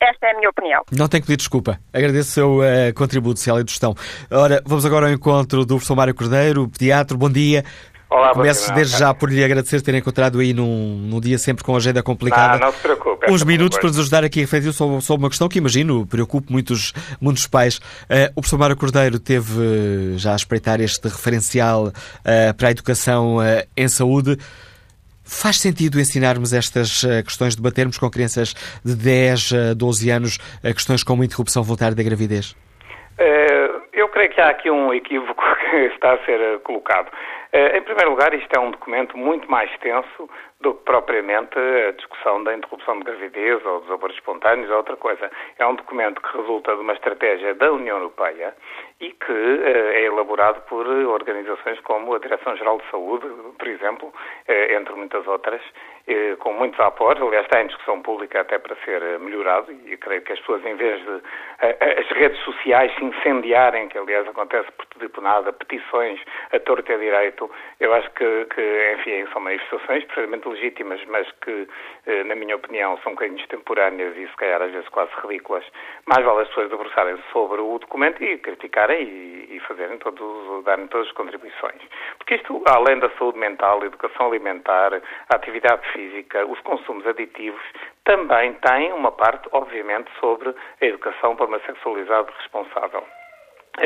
esta é a minha opinião. Não tenho que pedir desculpa. Agradeço o seu uh, contributo, Célia do Gestão. Ora, vamos agora ao encontro do professor Mário Cordeiro, pediatra. Bom dia. Olá, Começo desde já por lhe agradecer ter encontrado aí num, num dia sempre com a agenda complicada. Não, não se preocupe. Uns minutos para nos ajudar aqui a refletir sobre, sobre uma questão que imagino preocupe muitos, muitos pais. Uh, o professor Mário Cordeiro teve uh, já a espreitar este referencial uh, para a educação em saúde. Faz sentido ensinarmos estas uh, questões, debatermos com crianças de 10 a 12 anos uh, questões como interrupção voluntária da gravidez? eu creio que há aqui um equívoco que está a ser colocado. Em primeiro lugar, isto é um documento muito mais extenso do que propriamente a discussão da interrupção de gravidez ou dos abortos espontâneos ou outra coisa. É um documento que resulta de uma estratégia da União Europeia e que é elaborado por organizações como a Direção-Geral de Saúde, por exemplo, entre muitas outras, com muitos apoios. Aliás, está em discussão pública até para ser melhorado e creio que as pessoas, em vez de as redes sociais se incendiarem, que aliás acontece por tudo e por nada, petições a torto e a direito, eu acho que, que enfim, são manifestações perfeitamente legítimas, mas que, na minha opinião, são um bocadinho extemporâneas e se calhar às vezes quase ridículas. Mais vale as pessoas debruçarem sobre o documento e criticarem e, e fazerem todos, darem todas as contribuições. Porque isto, além da saúde mental, educação alimentar, atividade física, os consumos aditivos, também tem uma parte, obviamente, sobre a educação para uma sexualidade responsável.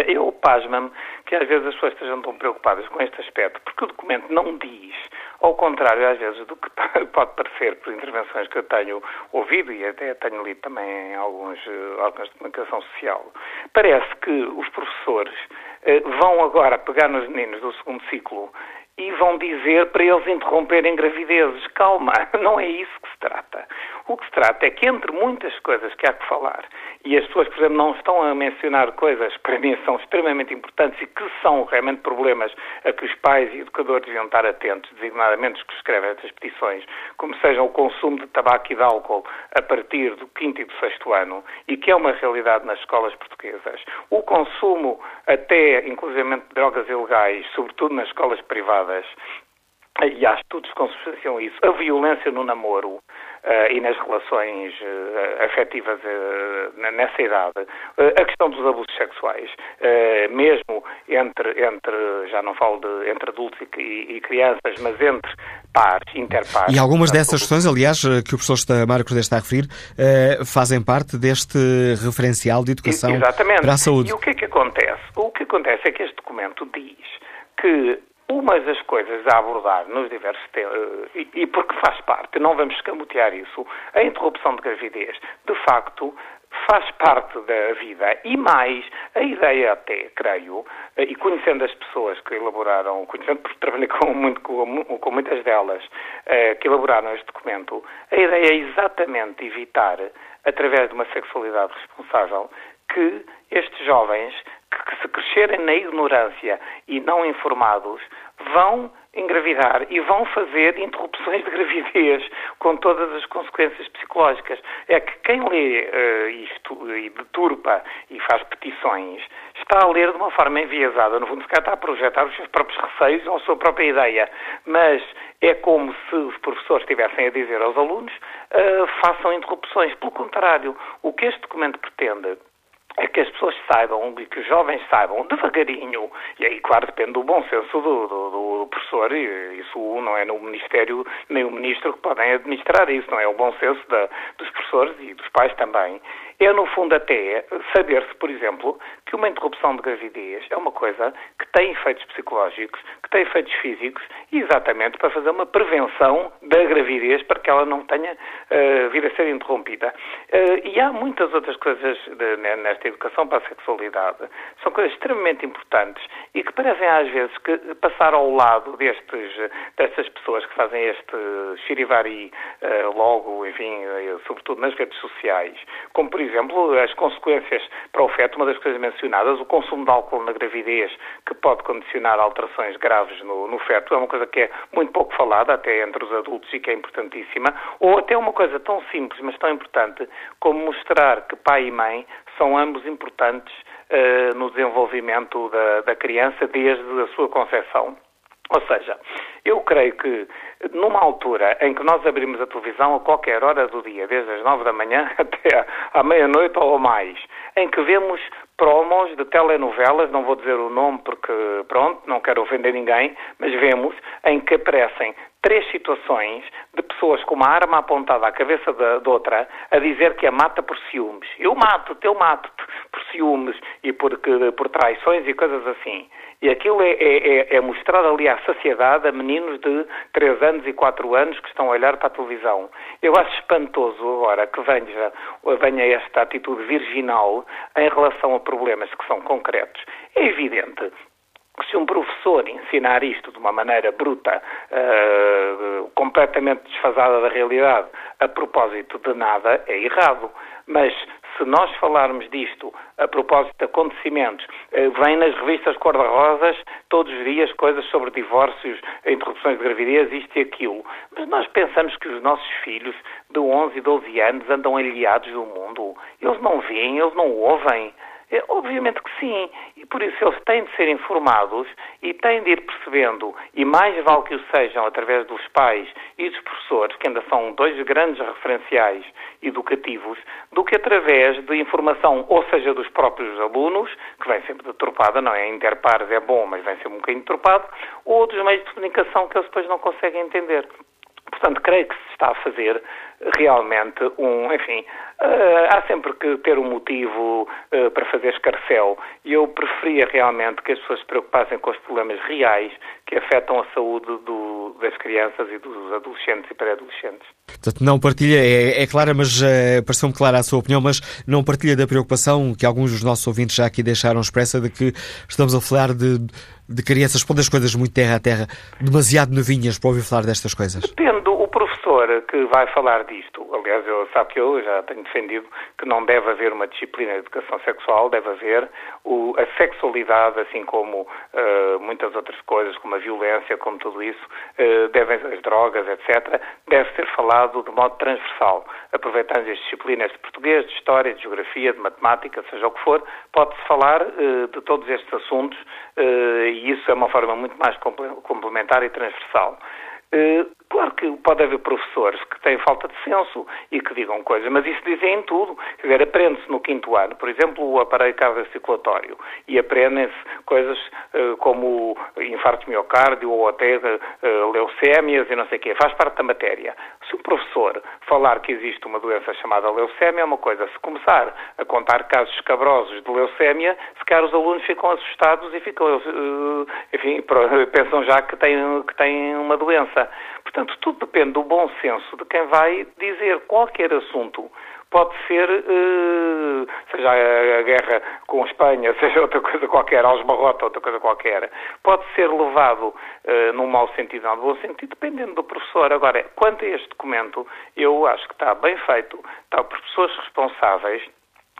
Eu pasma-me que às vezes as pessoas estejam tão preocupadas com este aspecto, porque o documento não diz, ao contrário às vezes do que pode parecer por intervenções que eu tenho ouvido e até tenho lido também em alguns órgãos de comunicação social, parece que os professores vão agora pegar nos meninos do segundo ciclo e vão dizer para eles interromperem gravidezes. Calma, não é isso que se trata. O que se trata é que, entre muitas coisas que há que falar, e as pessoas, por exemplo, não estão a mencionar coisas que para mim são extremamente importantes e que são realmente problemas a que os pais e educadores deviam estar atentos, designadamente os que escrevem estas petições, como sejam o consumo de tabaco e de álcool a partir do quinto e do sexto ano, e que é uma realidade nas escolas portuguesas, o consumo até, inclusivamente, de drogas ilegais, sobretudo nas escolas privadas, e há estudos que consubstanciam isso, a violência no namoro uh, e nas relações uh, afetivas uh, nessa idade, a questão dos abusos sexuais, mesmo entre, entre, já não falo de entre adultos e, e crianças, mas entre pares, interpares. E algumas dessas questões, aliás, que o professor Cordeiro está a referir, fazem parte deste referencial de educação Exatamente. para a saúde. E o que é que acontece? O que acontece é que este documento diz que uma das coisas a abordar nos diversos temas, e, e porque faz parte, não vamos escamotear isso, a interrupção de gravidez, de facto, faz parte da vida. E mais, a ideia até, creio, e conhecendo as pessoas que elaboraram, conhecendo porque trabalhei com, muito, com, com muitas delas, que elaboraram este documento, a ideia é exatamente evitar, através de uma sexualidade responsável, que estes jovens que, se crescerem na ignorância e não informados, vão engravidar e vão fazer interrupções de gravidez com todas as consequências psicológicas. É que quem lê uh, isto e deturpa e faz petições está a ler de uma forma enviesada. No fundo, se calhar está a projetar os seus próprios receios ou a sua própria ideia. Mas é como se os professores estivessem a dizer aos alunos uh, façam interrupções. Pelo contrário, o que este documento pretende é que as pessoas saibam e que os jovens saibam devagarinho, e aí, claro, depende do bom senso do, do, do professor, e isso não é no Ministério nem o Ministro que podem administrar isso, não é o bom senso da, dos professores e dos pais também. É, no fundo, até saber-se, por exemplo, que uma interrupção de gravidez é uma coisa que tem efeitos psicológicos, que tem efeitos físicos, exatamente para fazer uma prevenção da gravidez para que ela não tenha uh, vir a ser interrompida. Uh, e há muitas outras coisas de, nesta educação para a sexualidade. São coisas extremamente importantes e que parecem às vezes que passar ao lado destes, destas pessoas que fazem este chirivari uh, logo, enfim, sobretudo nas redes sociais, como por exemplo as consequências para o feto, uma das coisas mencionadas, o consumo de álcool na gravidez, que pode condicionar alterações graves no, no feto, é uma coisa que é muito pouco falada, até entre os adultos, e que é importantíssima, ou até uma coisa tão simples, mas tão importante, como mostrar que pai e mãe são ambos importantes uh, no desenvolvimento da, da criança desde a sua concepção. Ou seja, eu creio que numa altura em que nós abrimos a televisão a qualquer hora do dia, desde as nove da manhã até à meia-noite ou mais, em que vemos promos de telenovelas, não vou dizer o nome porque, pronto, não quero ofender ninguém, mas vemos em que aparecem três situações de pessoas com uma arma apontada à cabeça de, de outra a dizer que a mata por ciúmes. Eu mato-te, eu mato-te por ciúmes e por, por traições e coisas assim. E aquilo é, é, é, é mostrado ali à sociedade a meninos de 3 anos e 4 anos que estão a olhar para a televisão. Eu acho espantoso agora que venha, venha esta atitude virginal em relação a problemas que são concretos. É evidente que se um professor ensinar isto de uma maneira bruta, uh, completamente desfasada da realidade, a propósito de nada, é errado. Mas se nós falarmos disto a propósito de acontecimentos, uh, vem nas revistas cor-de-rosas todos os dias coisas sobre divórcios, interrupções de gravidez, isto e aquilo. Mas nós pensamos que os nossos filhos de 11 e 12 anos andam aliados do mundo. Eles não veem, eles não ouvem. É, obviamente que sim, e por isso eles têm de ser informados e têm de ir percebendo, e mais vale que o sejam através dos pais e dos professores, que ainda são dois grandes referenciais educativos, do que através de informação, ou seja, dos próprios alunos, que vem sempre deturpada, não é? Interpares é bom, mas vem sempre um bocadinho deturpado, ou dos meios de comunicação que eles depois não conseguem entender. Portanto, creio que se está a fazer realmente um, enfim, uh, há sempre que ter um motivo uh, para fazer escarcel e eu preferia realmente que as pessoas se preocupassem com os problemas reais que afetam a saúde do, das crianças e dos adolescentes e pré-adolescentes. Portanto, não partilha, é, é clara, mas uh, pareceu-me clara a sua opinião, mas não partilha da preocupação que alguns dos nossos ouvintes já aqui deixaram expressa de que estamos a falar de, de crianças, pondo as coisas muito terra a terra, demasiado novinhas para ouvir falar destas coisas. Depende que vai falar disto, aliás, eu sabe que eu já tenho defendido que não deve haver uma disciplina de educação sexual, deve haver o, a sexualidade, assim como uh, muitas outras coisas, como a violência, como tudo isso, uh, devem, as drogas, etc., deve ser falado de modo transversal, aproveitando as disciplinas de português, de história, de geografia, de matemática, seja o que for, pode-se falar uh, de todos estes assuntos e isso é uma forma muito mais complementar e transversal. Uh, claro que pode haver professores que têm falta de senso e que digam coisas, mas isso dizem em tudo. Aprende-se no quinto ano, por exemplo, o aparelho cardiocirculatório e aprendem-se coisas uh, como infarto miocárdio ou até uh, leucémias e não sei o quê. Faz parte da matéria. Se um professor falar que existe uma doença chamada leucémia é uma coisa. Se começar a contar casos escabrosos de leucémia, se calhar os alunos ficam assustados e ficam, enfim, pensam já que têm, que têm uma doença. Portanto, tudo depende do bom senso de quem vai dizer qualquer assunto. Pode ser, uh, seja a guerra com a Espanha, seja outra coisa qualquer, aos barrotes, outra coisa qualquer, pode ser levado uh, num mau sentido ou no bom sentido, dependendo do professor. Agora, quanto a este documento, eu acho que está bem feito, está por pessoas responsáveis,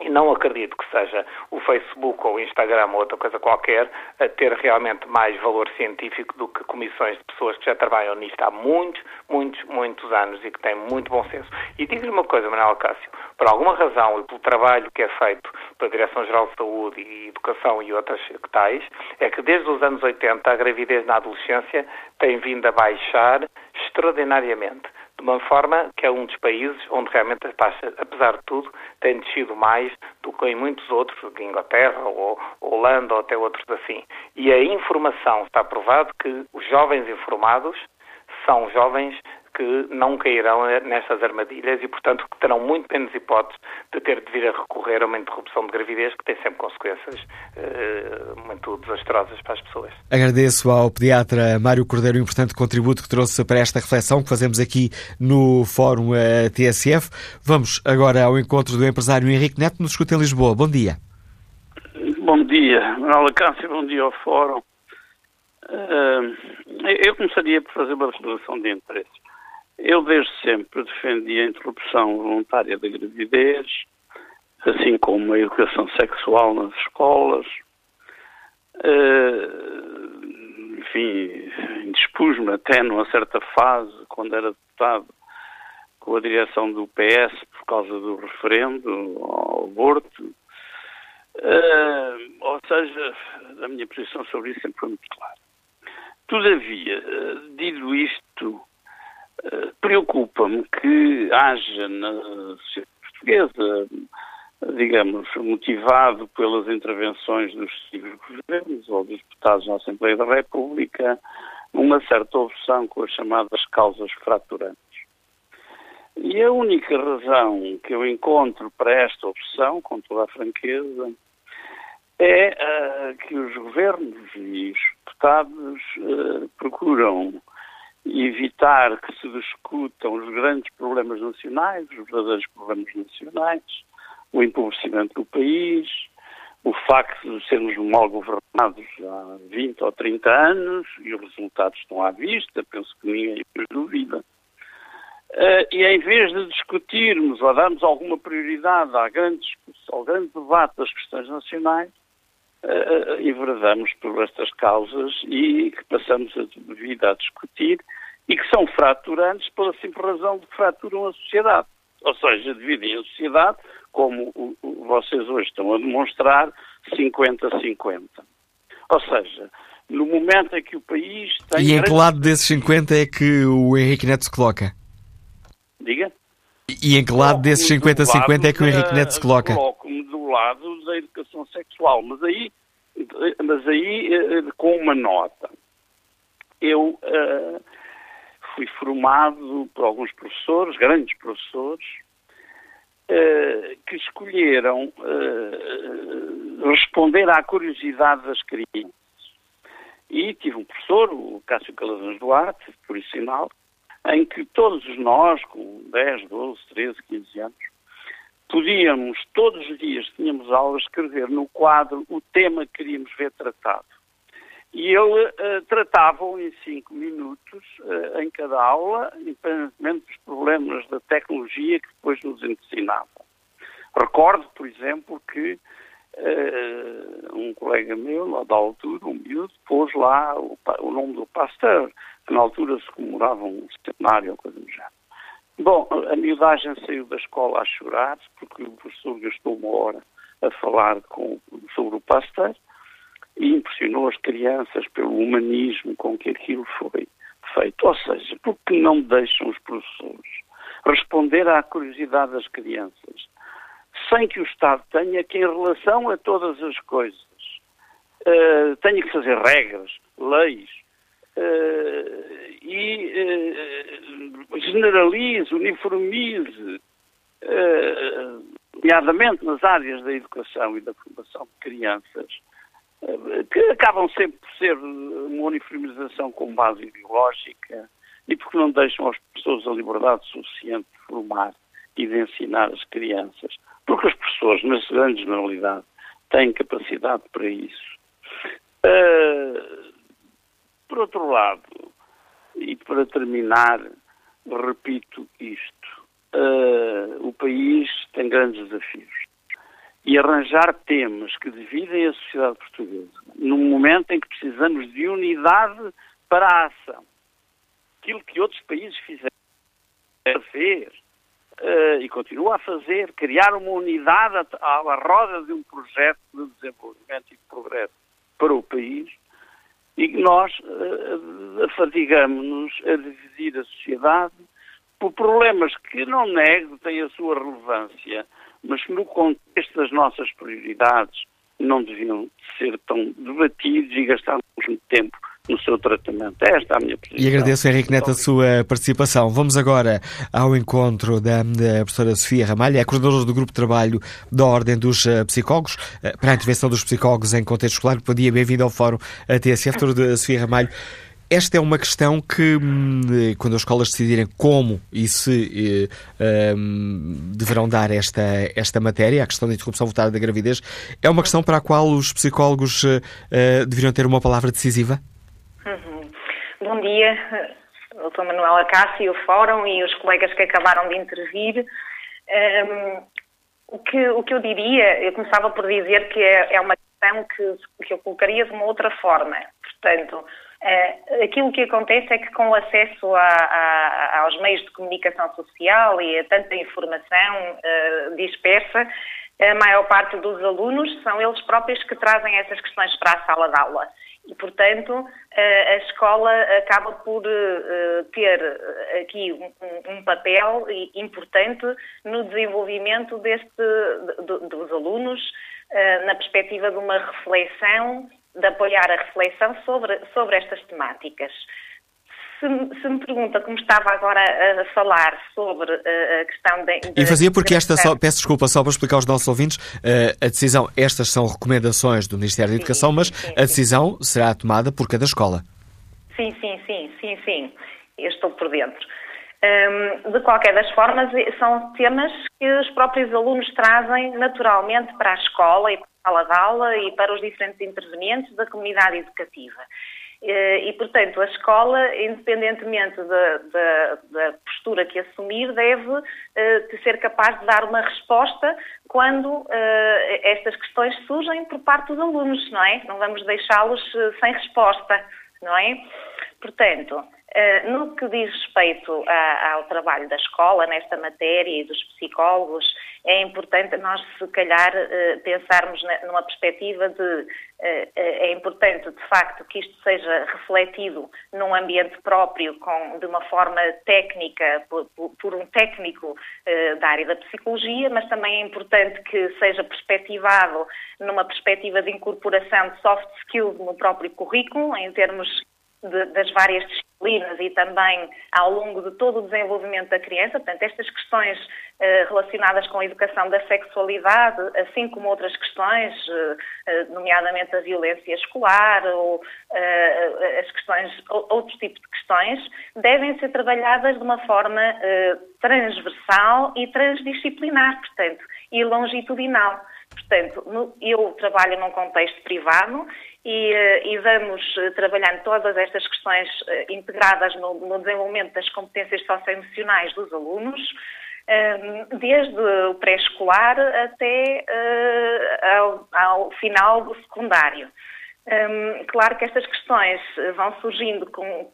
e não acredito que seja o Facebook ou o Instagram ou outra coisa qualquer a ter realmente mais valor científico do que comissões de pessoas que já trabalham nisto há muitos, muitos, muitos anos e que têm muito bom senso. E digo-lhe uma coisa, Manuel Cássio, por alguma razão e pelo trabalho que é feito pela Direção-Geral de Saúde e Educação e outras que tais, é que desde os anos 80 a gravidez na adolescência tem vindo a baixar extraordinariamente de uma forma que é um dos países onde realmente a taxa, apesar de tudo, tem descido mais do que em muitos outros, Inglaterra ou Holanda ou até outros assim. E a informação está provado que os jovens informados são jovens que não cairão nestas armadilhas e, portanto, que terão muito menos hipóteses de ter de vir a recorrer a uma interrupção de gravidez que tem sempre consequências uh, muito desastrosas para as pessoas. Agradeço ao pediatra Mário Cordeiro o importante contributo que trouxe para esta reflexão que fazemos aqui no Fórum eh, TSF. Vamos agora ao encontro do empresário Henrique Neto, nos escuta em Lisboa. Bom dia. Bom dia, Manuela Câncer, bom dia ao Fórum. Uh, eu começaria por fazer uma declaração de interesse. Eu desde sempre defendi a interrupção voluntária da gravidez, assim como a educação sexual nas escolas. Uh, enfim, dispus-me até numa certa fase, quando era deputado, com a direção do PS por causa do referendo ao aborto. Uh, ou seja, a minha posição sobre isso sempre foi muito clara. Todavia, uh, dito isto, preocupa-me que haja na sociedade portuguesa, digamos, motivado pelas intervenções dos governos ou dos deputados na Assembleia da República, uma certa obsessão com as chamadas causas fraturantes. E a única razão que eu encontro para esta obsessão, com toda a franqueza, é uh, que os governos e os deputados uh, procuram evitar que se discutam os grandes problemas nacionais, os verdadeiros problemas nacionais, o empobrecimento do país, o facto de sermos mal governados há 20 ou 30 anos e os resultados estão à vista, penso que ninguém os duvida. Uh, e em vez de discutirmos ou darmos alguma prioridade à grande ao grande debate das questões nacionais, uh, enveredamos por estas causas e que passamos a vida a discutir e que são fraturantes pela simples razão de que fraturam a sociedade. Ou seja, dividem a sociedade, como vocês hoje estão a demonstrar, 50-50. Ou seja, no momento em que o país tem. E em que lado desses 50 é que o Henrique Neto se coloca? Diga? E em que lado desses 50-50 é que o Henrique Neto se coloca? Coloco-me do lado sexual, mas aí, mas aí eh, com uma nota. Eu uh, fui formado por alguns professores, grandes professores, uh, que escolheram uh, responder à curiosidade das crianças. E tive um professor, o Cássio Calazans Duarte, por sinal, em que todos nós, com 10, 12, 13, 15 anos, podíamos, todos os dias tínhamos aulas, escrever no quadro o tema que queríamos ver tratado. E ele uh, tratava-o em cinco minutos uh, em cada aula, independentemente dos problemas da tecnologia que depois nos ensinavam. Recordo, por exemplo, que uh, um colega meu, lá da altura, um miúdo, pôs lá o, o nome do pastor, que na altura se comemorava um centenário ou coisa do género. Bom, a miudagem saiu da escola a chorar, porque o professor gastou uma hora a falar com, sobre o pastor, e impressionou as crianças pelo humanismo com que aquilo foi feito. Ou seja, porque não deixam os professores responder à curiosidade das crianças, sem que o Estado tenha que, em relação a todas as coisas, uh, tenha que fazer regras, leis, uh, e uh, generalize, uniformize, uh, nomeadamente nas áreas da educação e da formação de crianças, que acabam sempre por ser uma uniformização com base ideológica e porque não deixam às pessoas a liberdade suficiente de formar e de ensinar as crianças. Porque as pessoas, na grande generalidade, têm capacidade para isso. Uh, por outro lado, e para terminar, repito isto: uh, o país tem grandes desafios e arranjar temas que dividem a sociedade portuguesa, num momento em que precisamos de unidade para a ação. Aquilo que outros países fizeram, uh, e continua a fazer, criar uma unidade à roda de um projeto de desenvolvimento e de progresso para o país, e que nós uh, afadigamos-nos a dividir a sociedade por problemas que, não nego, têm a sua relevância, mas no contexto das nossas prioridades não deviam ser tão debatidos e gastarmos muito tempo no seu tratamento. Esta é a minha posição. E agradeço, Henrique Neto, a sua participação. Vamos agora ao encontro da, da professora Sofia Ramalho, é coordenadora do Grupo de Trabalho da Ordem dos uh, Psicólogos, uh, para a intervenção dos psicólogos em contexto escolar. Bom dia, bem-vindo ao Fórum TSF, doutora Sofia Ramalho. Esta é uma questão que, hum, quando as escolas decidirem como e se eh, um, deverão dar esta, esta matéria, a questão da interrupção voluntária da gravidez, é uma questão para a qual os psicólogos uh, deveriam ter uma palavra decisiva? Uhum. Bom dia, Dr. Manuela Cássio, o Fórum e os colegas que acabaram de intervir. Um, o, que, o que eu diria, eu começava por dizer que é, é uma questão que, que eu colocaria de uma outra forma. Portanto, Uh, aquilo que acontece é que com o acesso a, a, aos meios de comunicação social e a tanta informação uh, dispersa, a maior parte dos alunos são eles próprios que trazem essas questões para a sala de aula. E, portanto, a escola acaba por ter aqui um, papel importante no desenvolvimento deste, de, dos alunos, na perspectiva de uma reflexão de apoiar a reflexão sobre, sobre estas temáticas. Se, se, me pergunta como estava agora a, falar sobre a questão de, E fazia porque esta só, peço desculpa só para explicar aos nossos ouvintes, a decisão, estas são recomendações do Ministério da Educação, sim, mas sim, sim, a decisão será tomada por cada escola. Sim, sim, sim, sim, sim. Eu estou por dentro. Um, de qualquer das formas, são temas que os próprios alunos trazem naturalmente para a escola e para a sala de aula e para os diferentes intervenientes da comunidade educativa. Eh, e, portanto, a escola, independentemente da, da, da postura que assumir, deve uh, ser capaz de dar uma resposta quando uh, estas questões surgem por parte dos alunos, não é? Não vamos deixá-los sem resposta, não é? Portanto, Uh, no que diz respeito a, ao trabalho da escola nesta matéria e dos psicólogos, é importante nós, se calhar, uh, pensarmos numa perspectiva de. Uh, é importante, de facto, que isto seja refletido num ambiente próprio, com, de uma forma técnica, por, por, por um técnico da área da psicologia, mas também é importante que seja perspectivado numa perspectiva de incorporação de soft skills no próprio currículo, em termos de, das várias disciplinas e também ao longo de todo o desenvolvimento da criança. Portanto, estas questões eh, relacionadas com a educação da sexualidade, assim como outras questões, eh, eh, nomeadamente a violência escolar ou as questões, outros tipos de questões, devem ser trabalhadas de uma forma transversal e transdisciplinar, portanto, e longitudinal. Portanto, eu trabalho num contexto privado e, eh, e vamos eh, trabalhando todas estas questões eh, integradas no, no desenvolvimento das competências socioemocionais dos alunos, desde o pré-escolar até ao, ao, final do secundário. claro que estas questões vão surgindo, com,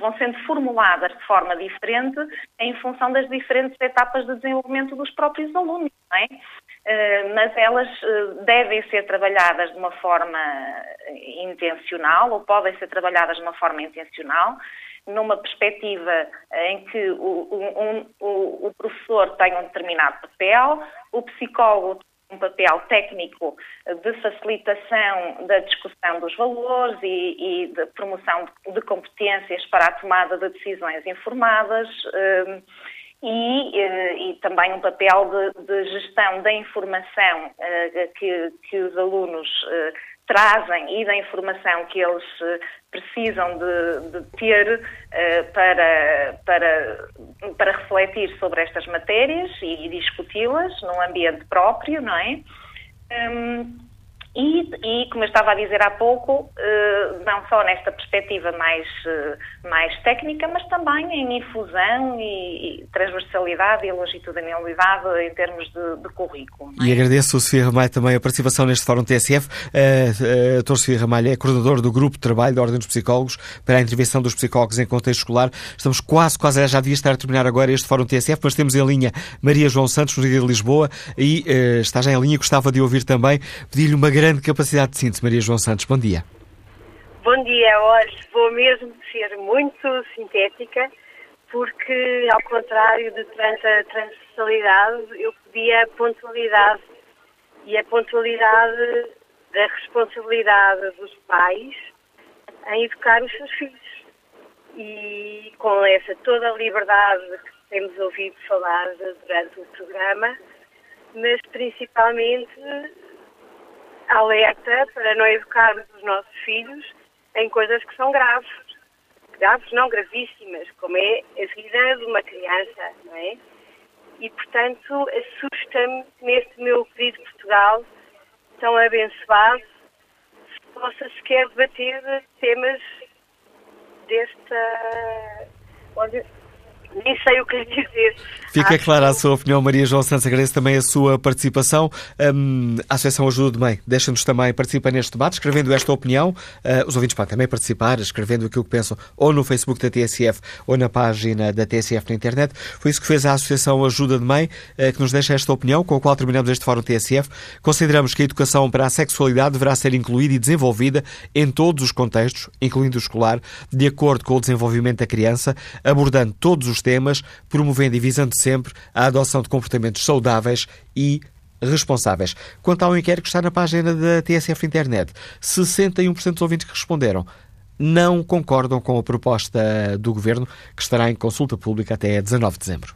vão sendo formuladas de forma diferente em função das diferentes etapas de desenvolvimento dos próprios alunos, não é? Eh, mas elas eh, devem ser trabalhadas de uma forma intencional ou podem ser trabalhadas de uma forma intencional, numa perspectiva em que o, um, o, o professor tem um determinado papel, o psicólogo um papel técnico de facilitação da discussão dos valores e, e de promoção de, competências para a tomada de decisões informadas. Eh, e, eh, e, também um papel de, de gestão da informação uh, que, que, os alunos uh, trazem e da informação que eles precisam de, de ter para, para, para refletir sobre estas matérias e, discuti-las num ambiente próprio, não é? Um, e, e, como eu estava a dizer há pouco, eh, não só nesta perspectiva mais, eh, mais técnica, mas também em infusão e, e transversalidade e longitudinalidade em termos de, de currículo. É? E agradeço, Sofia Ramalho, também a participação neste Fórum TSF. A doutora Sofia Ramalho é coordenadora do Grupo de Trabalho da Ordem dos Psicólogos para a intervenção dos psicólogos em contexto escolar. Estamos quase, quase, já devia estar a terminar agora este Fórum TSF, mas temos em linha Maria João Santos, no Dia de Lisboa, e uh, está já em linha, gostava de ouvir também, pedir-lhe uma grande capacidade de síntese, Maria João Santos. Bom dia. Bom dia. Hoje vou mesmo ser muito sintética, porque, ao contrário de tanta transversalidade, eu pedi a pontualidade. E a pontualidade da responsabilidade dos pais em educar os seus filhos. E com essa toda a liberdade que temos ouvido falar durante o programa, mas principalmente alerta para não educarmos os nossos filhos em coisas que são graves. Graves, não gravíssimas, como é a vida de uma criança, não é? E, portanto, assusta-me neste meu querido Portugal, tão abençoado, se possa sequer debater temas desta. Nem sei o que lhe dizer. Fica Acho clara a sua opinião, Maria João Santos. Agradeço também a sua participação. Um, a Associação Ajuda de Mãe deixa-nos também participar neste debate, escrevendo esta opinião. Uh, os ouvintes podem também participar, escrevendo aquilo que pensam ou no Facebook da TSF ou na página da TSF na internet. Foi isso que fez a Associação Ajuda de Mãe, uh, que nos deixa esta opinião, com a qual terminamos este Fórum TSF. Consideramos que a educação para a sexualidade deverá ser incluída e desenvolvida em todos os contextos, incluindo o escolar, de acordo com o desenvolvimento da criança, abordando todos os temas, promovendo e visando sempre a adoção de comportamentos saudáveis e responsáveis. Quanto ao inquérito que está na página da TSF Internet, 61% dos ouvintes que responderam não concordam com a proposta do governo, que estará em consulta pública até 19 de dezembro.